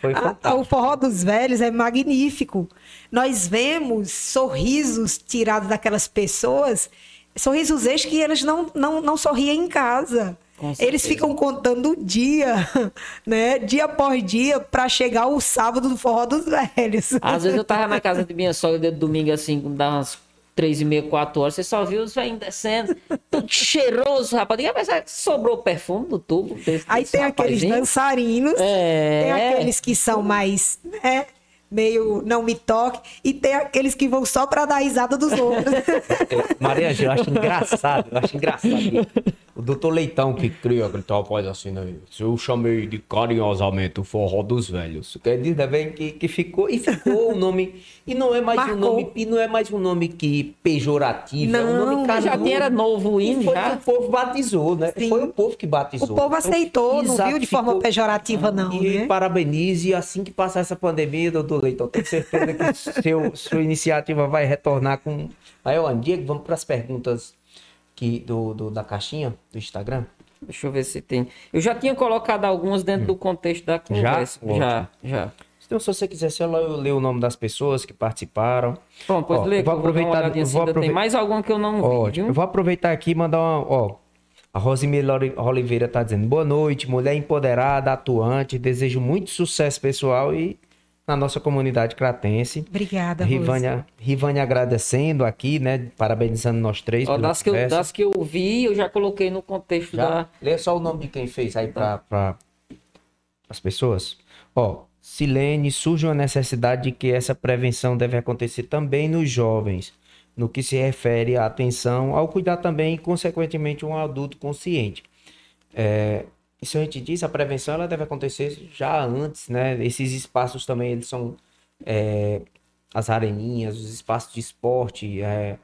Foi Ah, fantástico. O forró dos velhos é magnífico. Nós vemos sorrisos tirados daquelas pessoas, sorrisos estes que eles não, não, não sorriem em casa. Eles ficam contando o dia, né? Dia após dia, para chegar o sábado do forró dos velhos. Às vezes eu tava na casa de minha sogra de domingo, assim, umas três e meia, quatro horas, você só viu os velhinhos descendo, tudo cheiroso, rapaz. Diga, mas sobrou perfume do tubo. Desse, Aí desse tem aqueles rapazinho. dançarinos, É. tem aqueles que são mais, né? Meio não me toque, e tem aqueles que vão só para dar risada dos outros. Maria Angela, eu acho engraçado, eu acho engraçado. O doutor Leitão que cria aquele pode assim, né? Eu chamei de carinhosamente o forró dos velhos. Quer dizer também que, que ficou, e ficou um nome, e não é mais um Marcou. nome, e não é mais um nome que pejorativo, é um Não, nome já Já carinhoso. tinha, era novo o hino, foi já. o povo batizou, né? Sim. Foi o povo que batizou. O povo aceitou, não viu de forma ficou- pejorativa, não, E né? parabenize, assim que passar essa pandemia, doutor Leitão, tenho certeza que seu, sua iniciativa vai retornar com. Aí, ó, Diego, vamos para as perguntas que, do, do- da caixinha do Instagram. Deixa eu ver se tem. Eu já tinha colocado algumas dentro do contexto da conversa. Ótimo. Já, já. Então, se você quiser, só eu ler o nome das pessoas que participaram. Bom, pois Ó, lê, eu vou vou aproveitar- se vou ainda Tem mais alguma que eu não vi, Ótimo. viu? Eu vou aproveitar aqui e mandar uma. Ó, a Rosemary Oliveira tá dizendo: boa noite, mulher empoderada, atuante. Desejo muito sucesso pessoal e na nossa comunidade cratense. Obrigada. Rivânia, Rivânia agradecendo aqui, né? Parabenizando nós três. Ó, das, que eu, das que eu vi, eu já coloquei no contexto Já? da. Lê só o nome de quem fez aí para as pessoas. Ó, Silene, surge uma necessidade de que essa prevenção deve acontecer também nos jovens, no que se refere à atenção, ao cuidar também e, consequentemente, um adulto consciente. É, isso a gente diz, a prevenção ela deve acontecer já antes, né? Esses espaços também, eles são é, as areninhas, os espaços de esporte, é,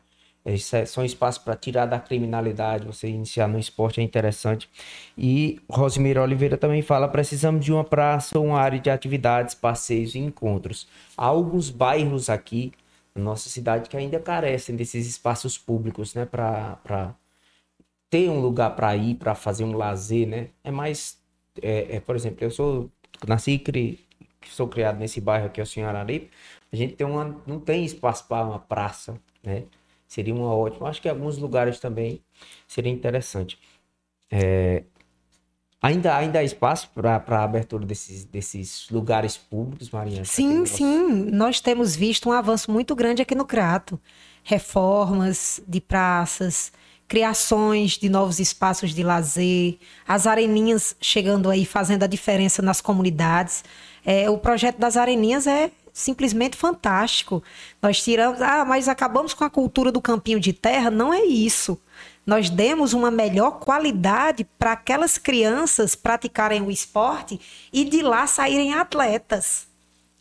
esses é- são espaços para tirar da criminalidade, você iniciar no esporte é interessante. E Rosemary Oliveira também fala: precisamos de uma praça, uma área de atividades, passeios e encontros. Há alguns bairros aqui na nossa cidade que ainda carecem desses espaços públicos, né? Para ter um lugar para ir, para fazer um lazer, né? É mais. É, é, por exemplo, eu sou. Nasci e sou criado nesse bairro aqui, o Senhor Araripe. A gente tem uma, não tem espaço para uma praça, né? Seria uma ótima. Acho que alguns lugares também seria interessante. É, ainda, ainda há espaço para a abertura desses, desses lugares públicos, Marinha? Sim, no nosso- sim. Nós temos visto um avanço muito grande aqui no Crato. Reformas de praças, criações de novos espaços de lazer, as areninhas chegando aí fazendo a diferença nas comunidades. É, o projeto das areninhas é simplesmente fantástico. Nós tiramos, ah, mas acabamos com a cultura do campinho de terra. Não é isso. Nós demos uma melhor qualidade para aquelas crianças praticarem o esporte e de lá saírem atletas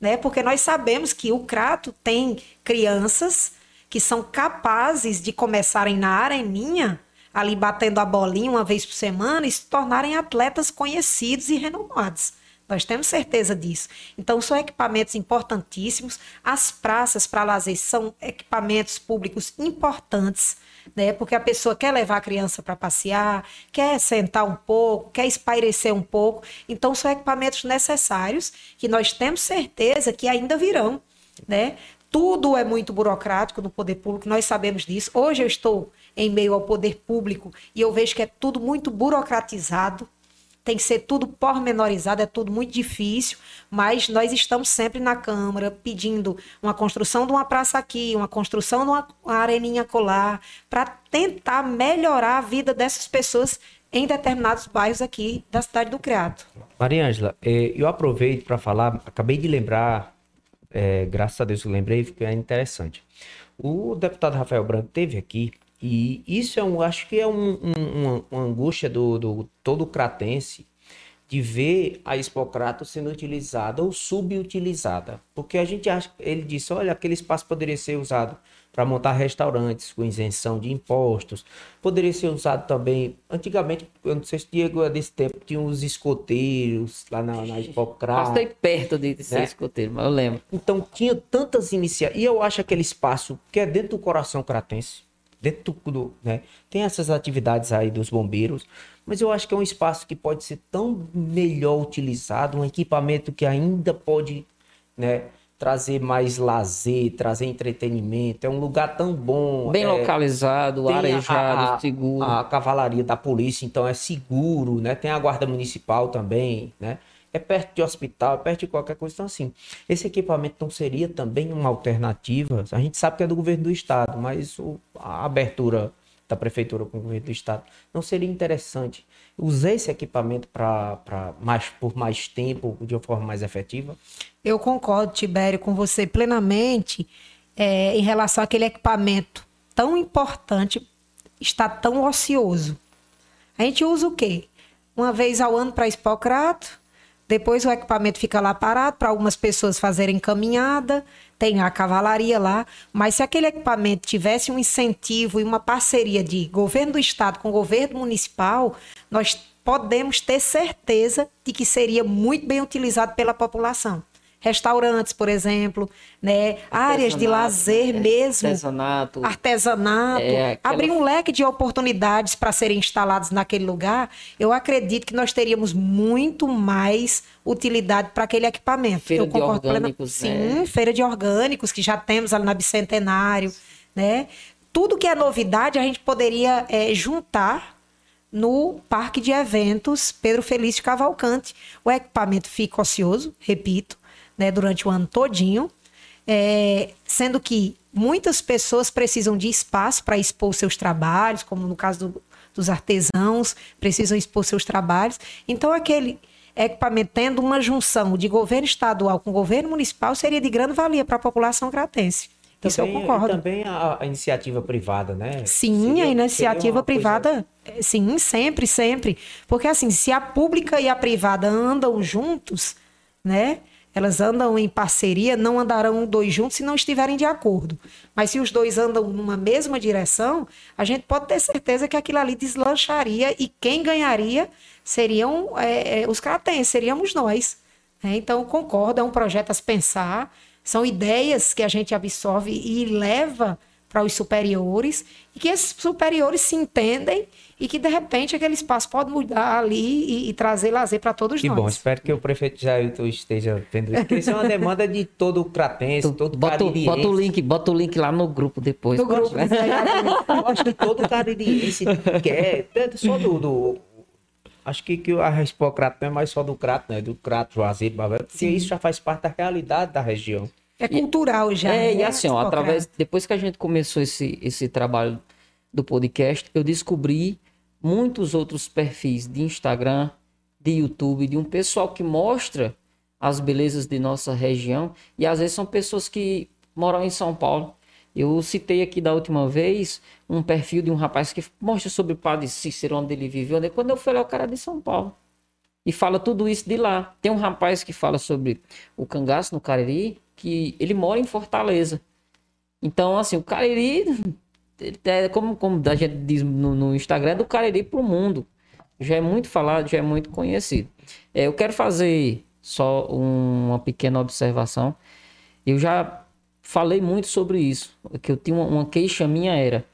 né? Porque nós sabemos que o Crato tem crianças que são capazes de começarem na areninha, ali batendo a bolinha uma vez por semana e se tornarem atletas conhecidos e renomados. Nós temos certeza disso. Então, são equipamentos importantíssimos. As praças para lazer são equipamentos públicos importantes, né? Porque a pessoa quer levar a criança para passear, quer sentar um pouco, quer espairecer um pouco. Então, são equipamentos necessários que nós temos certeza que ainda virão, né? Tudo é muito burocrático no poder público, nós sabemos disso. Hoje eu estou em meio ao poder público e eu vejo que é tudo muito burocratizado, tem que ser tudo pormenorizado, é tudo muito difícil, mas nós estamos sempre na Câmara pedindo uma construção de uma praça aqui, uma construção de uma, areninha colar, para tentar melhorar a vida dessas pessoas em determinados bairros aqui da cidade do Criado. Maria Ângela, eh, eu aproveito para falar, acabei de lembrar, eh, graças a Deus eu lembrei, porque é interessante. O deputado Rafael Branco teve aqui, e isso é um, acho que é um, um- uma, angústia do, do todo cratense de ver a Expocrato sendo utilizada ou subutilizada. Porque a gente acha, ele disse, olha, aquele espaço poderia ser usado para montar restaurantes com isenção de impostos, poderia ser usado também, antigamente, eu não sei se Diego é desse tempo, tinha os escoteiros lá na, na Expocrato. Passei perto de, de ser Né? escoteiro, mas eu lembro. Então tinha tantas iniciativas. E eu acho aquele espaço que é dentro do coração cratense. Dentro do. Né? Tem essas atividades aí dos bombeiros. Mas eu acho que é um espaço que pode ser tão melhor utilizado, um equipamento que ainda pode né, trazer mais lazer, trazer entretenimento. É um lugar tão bom. Bem é, localizado, a- arejado, a- seguro. A cavalaria da polícia, então é seguro, né? Tem a guarda municipal também, né? É perto de hospital, é perto de qualquer coisa. Então, assim, esse equipamento não seria também uma alternativa? A gente sabe que é do governo do estado, mas o- a abertura da prefeitura com o governo do estado não seria interessante usar esse equipamento para mais por mais tempo, de uma forma mais efetiva? Eu concordo, Tibério, com você plenamente é, em relação àquele equipamento tão importante, está tão ocioso. A gente usa o quê? Uma vez ao ano para Expocrato, depois o equipamento fica lá parado para algumas pessoas fazerem caminhada, tem a cavalaria lá, mas se aquele equipamento tivesse um incentivo e uma parceria de governo do estado com governo municipal, nós podemos ter certeza de que seria muito bem utilizado pela população. Restaurantes, por exemplo, né? áreas de lazer né? mesmo, Artesanato. artesanato, É, aquela- abrir um leque de oportunidades para serem instalados naquele lugar, eu acredito que nós teríamos muito mais utilidade para aquele equipamento. Feira eu de concordo plena- orgânicos, Sim, né? feira de orgânicos que já temos ali na Bicentenário, né? Tudo que é novidade a gente poderia eh, juntar no Parque de Eventos Pedro Felício Cavalcante. O equipamento fica ocioso, repito, né, durante o ano todinho, é, sendo que muitas pessoas precisam de espaço para expor seus trabalhos, como no caso do- dos artesãos, precisam expor seus trabalhos. Então, aquele equipamento tendo uma junção de governo estadual com governo municipal seria de grande valia para a população cratense. Isso eu Também- concordo. E também a, a iniciativa privada, né? Sim, Seria- a iniciativa uma coisa- privada, eh, sim, sempre, sempre. Porque assim, se a pública e a privada andam juntos, né? Elas andam em parceria, não andarão dois juntos se não estiverem de acordo. Mas se os dois andam numa mesma direção, a gente pode ter certeza que aquilo ali deslancharia e quem ganharia seriam eh, eh, os cratenses, seríamos nós. né? Então, concordo, é um projeto a se pensar, são ideias que a gente absorve e leva para os superiores e que esses superiores se entendem e que de repente aquele espaço pode mudar ali e, e trazer lazer para todos Que nós. bom, espero que o prefeito Jailton esteja vendo isso, porque isso é uma demanda de todo o cratense, todo Bota, o- caririense. bota o link, bota o link lá no grupo depois. No grupo, Né? Eu acho que todo caririense quer, tanto só do... do- acho que, que a resposta não é mais só do crato, né? Do crato, Juazeiro, Bavé, porque isso já faz parte da realidade da região. É cultural já. É, e né, assim, ó, através, depois que a gente começou esse, esse trabalho do podcast, eu descobri muitos outros perfis de Instagram, de YouTube, de um pessoal que mostra as belezas de nossa região, e às vezes são pessoas que moram em São Paulo. Eu citei aqui da última vez um perfil de um rapaz que mostra sobre o padre Cícero, onde ele viveu. né? Quando eu lá, o cara é de São Paulo. E fala tudo isso de lá. Tem um rapaz que fala sobre o cangaço no Cariri, que ele mora em Fortaleza. Então, assim, o Cariri, é como, como a gente diz no, no Instagram, é do Cariri pro mundo. Já é muito falado, já é muito conhecido. É, eu quero fazer só um- uma pequena observação. Eu já falei muito sobre isso. Que eu tinha uma, uma queixa minha era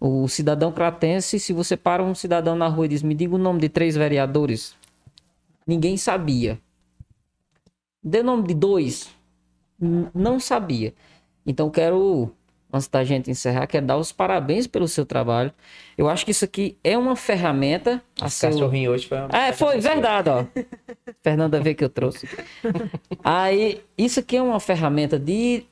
o cidadão cratense, se você para um cidadão na rua e diz, me diga o nome de três vereadores, ninguém sabia. Dê o nome de dois, não sabia. Então quero, antes da gente encerrar, quero dar os parabéns pelo seu trabalho. Eu acho que isso aqui é uma ferramenta a Esse seu... cachorrinho hoje foi uma... É, foi verdade, ó. Fernanda vê que eu trouxe. Aí, isso aqui é uma ferramenta de,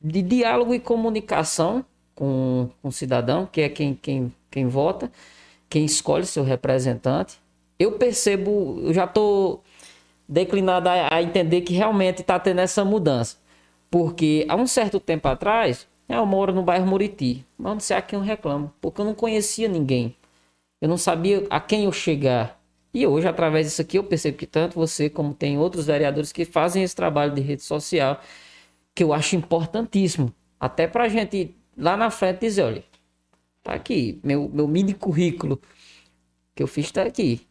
de diálogo e comunicação com, com o cidadão, que é quem, quem, quem vota, quem escolhe seu representante. Eu percebo, eu já estou declinado a, a entender que realmente está tendo essa mudança. Porque há um certo tempo atrás, eu moro no bairro Muriti, mas não sei a quem eu reclamo, porque eu não conhecia ninguém. Eu não sabia a quem eu chegar. E hoje, através disso aqui, eu percebo que tanto você como tem outros vereadores que fazem esse trabalho de rede social, que eu acho importantíssimo. Até pra gente lá na frente dizer, olha, tá aqui, meu, meu mini currículo que eu fiz tá aqui.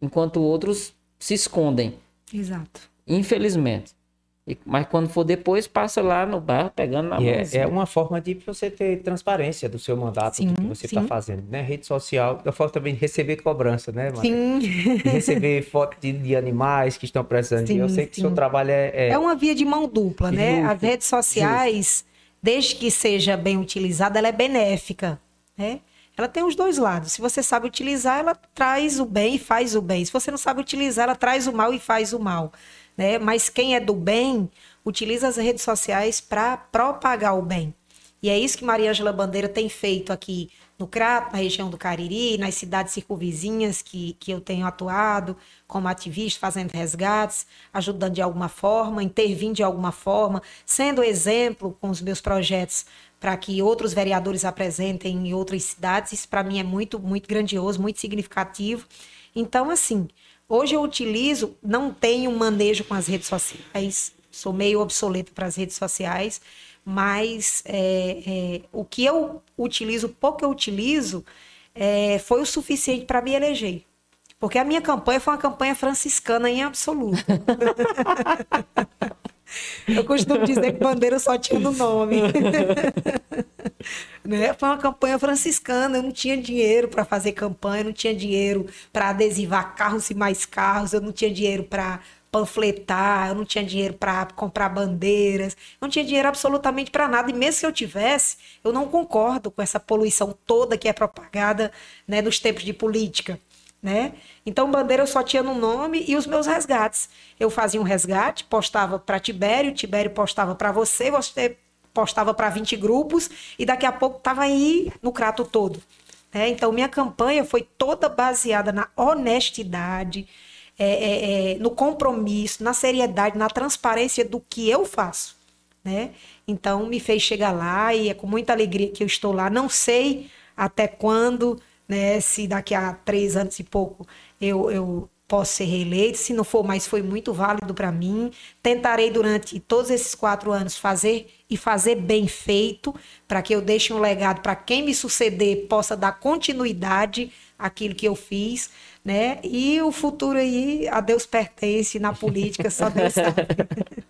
Enquanto outros se escondem, Exato. infelizmente. E- mas quando for depois, passa lá no bairro pegando na E é, é uma forma de você ter transparência do seu mandato, Sim, do que você está sim. fazendo, né? Rede social, da forma também de receber cobrança, né, Maria? Sim. De receber foto de, de animais que estão precisando. de- Eu Sim, sei que sim. seu trabalho é, é- É uma via de mão dupla, né? Justo, As redes sociais, desde que seja bem utilizada, ela é benéfica, né? Ela tem os dois lados. Se você sabe utilizar, ela traz o bem e faz o bem. Se você não sabe utilizar, ela traz o mal e faz o mal, né? Mas quem é do bem, utiliza as redes sociais para propagar o bem. E é isso que Maria Ângela Bandeira tem feito aqui no Crato, na região do Cariri, nas cidades circunvizinhas que, que eu tenho atuado como ativista, fazendo resgates, ajudando de alguma forma, intervindo de alguma forma, sendo exemplo com os meus projetos para que outros vereadores apresentem em outras cidades. Isso para mim é muito, muito grandioso, muito significativo. Então, assim, hoje eu utilizo, não tenho manejo com as redes sociais, sou meio obsoleto para as redes sociais, mas é, é, o que eu utilizo, o pouco que eu utilizo, é, foi o suficiente para me eleger. Porque a minha campanha foi uma campanha franciscana em absoluto. Eu costumo dizer que bandeira só tinha no nome. né? Foi uma campanha franciscana, eu não tinha dinheiro para fazer campanha, eu não tinha dinheiro para adesivar carros e mais carros, eu não tinha dinheiro para panfletar, eu não tinha dinheiro para comprar bandeiras, eu não tinha dinheiro absolutamente para nada. E mesmo que eu tivesse, eu não concordo com essa poluição toda que é propagada né, nos tempos de política. Né? Então, bandeira eu só tinha no nome e os meus resgates. Eu fazia um resgate, postava para Tibério, Tibério postava para você, você postava para 20 grupos e daqui a pouco estava aí no crato todo. Né? Então, minha campanha foi toda baseada na honestidade, é, é, é, no compromisso, na seriedade, na transparência do que eu faço. Né? Então, me fez chegar lá e é com muita alegria que eu estou lá. Não sei até quando, né, se daqui a três anos e pouco eu, eu posso ser reeleito, se não for, mas foi muito válido para mim. Tentarei durante todos esses quatro anos fazer e fazer bem feito, para que eu deixe um legado para quem me suceder possa dar continuidade àquilo que eu fiz, né? E o futuro aí, a Deus pertence na política, só Deus sabe.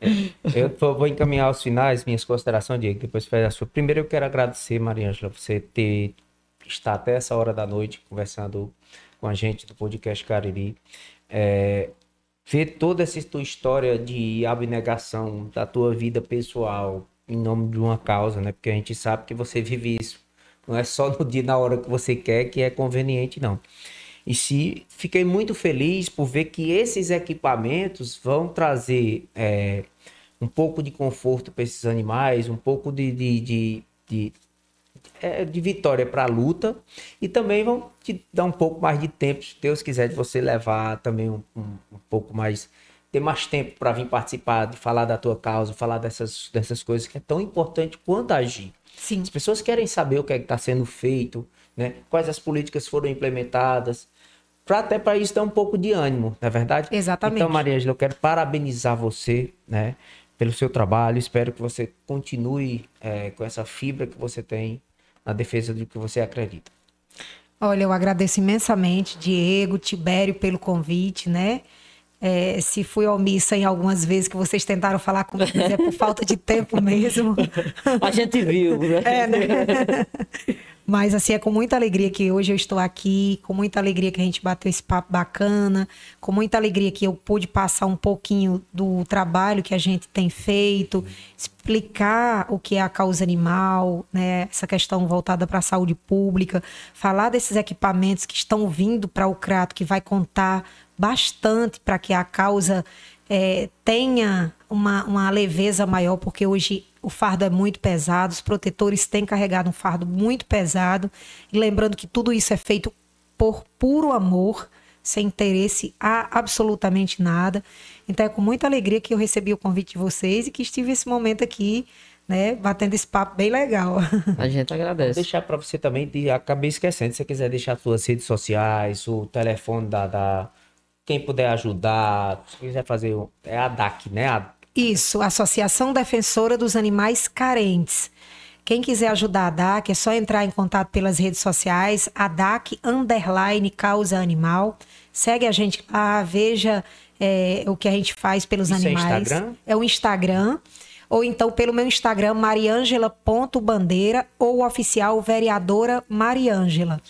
eu vou encaminhar aos finais minhas considerações, Diego, depois faz a sua. Primeiro eu quero agradecer, Maria Ângela, você ter estar até essa hora da noite conversando com a gente do podcast Cariri. É, ver toda essa tua história de abnegação da tua vida pessoal em nome de uma causa, né? Porque a gente sabe que você vive isso. Não é só no dia, na hora que você quer, que é conveniente, não. E se fiquei muito feliz por ver que esses equipamentos vão trazer é, um pouco de conforto para esses animais, um pouco de, de, de, de é, de vitória para a luta e também vão te dar um pouco mais de tempo, se Deus quiser, de você levar também um, um, um pouco mais, ter mais tempo para vir participar, de falar da tua causa, falar dessas, dessas coisas que é tão importante quanto agir. Sim. As pessoas querem saber o que é está sendo feito, né? quais as políticas foram implementadas, para até para isso dar um pouco de ânimo, não é verdade? Exatamente. Então, Maria Angela, eu quero parabenizar você, né? Pelo seu trabalho, espero que você continue é, com essa fibra que você tem na defesa do que você acredita. Olha, eu agradeço imensamente, Diego, Tibério, pelo convite, né? É, se fui omissa em algumas vezes que vocês tentaram falar comigo, mas é por falta de tempo mesmo. A gente viu, né? É, né? Mas assim, é com muita alegria que hoje eu estou aqui, com muita alegria que a gente bateu esse papo bacana, com muita alegria que eu pude passar um pouquinho do trabalho que a gente tem feito, explicar o que é a causa animal, né? Essa questão voltada para a saúde pública, falar desses equipamentos que estão vindo para o Crato, que vai contar bastante para que a causa é, tenha uma, uma leveza maior, porque hoje o fardo é muito pesado, os protetores têm carregado um fardo muito pesado. E lembrando que tudo isso é feito por puro amor, sem interesse a absolutamente nada. Então é com muita alegria que eu recebi o convite de vocês e que estive esse momento aqui, né, batendo esse papo bem legal. A gente agradece. Vou deixar para você também, de, acabei esquecendo, se você quiser deixar suas redes sociais, o telefone da, da quem puder ajudar, se quiser fazer, é a DAC, né? A isso, Associação Defensora dos Animais Carentes. Quem quiser ajudar a DAC, é só entrar em contato pelas redes sociais, a DAC Underline Causa Animal. Segue a gente lá, veja é, o que a gente faz pelos Isso animais. É, é o Instagram. Ou então pelo meu Instagram, mariangela.bandeira ou oficial vereadora Mariângela.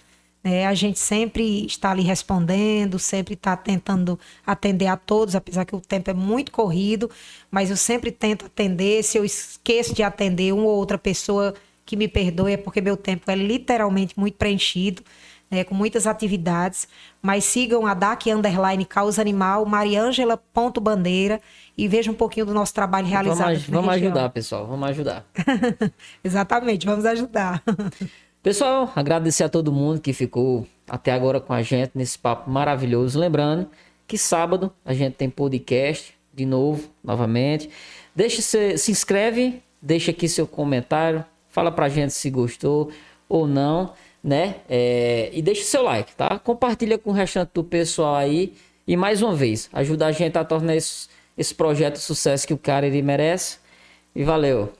É, a gente sempre está ali respondendo, sempre está tentando atender a todos, apesar que o tempo é muito corrido, mas eu sempre tento atender. Se eu esqueço de atender uma ou outra pessoa, que me perdoe, é porque meu tempo é literalmente muito preenchido. Né, com muitas atividades, mas sigam a DAC Underline Causa Animal, mariangela.bandeira e vejam um pouquinho do nosso trabalho realizado. Vamos, vamos ajudar, pessoal, vamos ajudar. Exatamente, vamos ajudar. Pessoal, agradecer a todo mundo que ficou até agora com a gente nesse papo maravilhoso. Lembrando que sábado a gente tem podcast de novo, novamente. Deixe se, se inscreve, deixa aqui seu comentário, fala pra gente se gostou ou não, né? É, e deixa seu like, tá? Compartilha com o restante do pessoal aí. E mais uma vez, ajuda a gente a tornar esse, esse projeto sucesso que o cara ele merece. E valeu!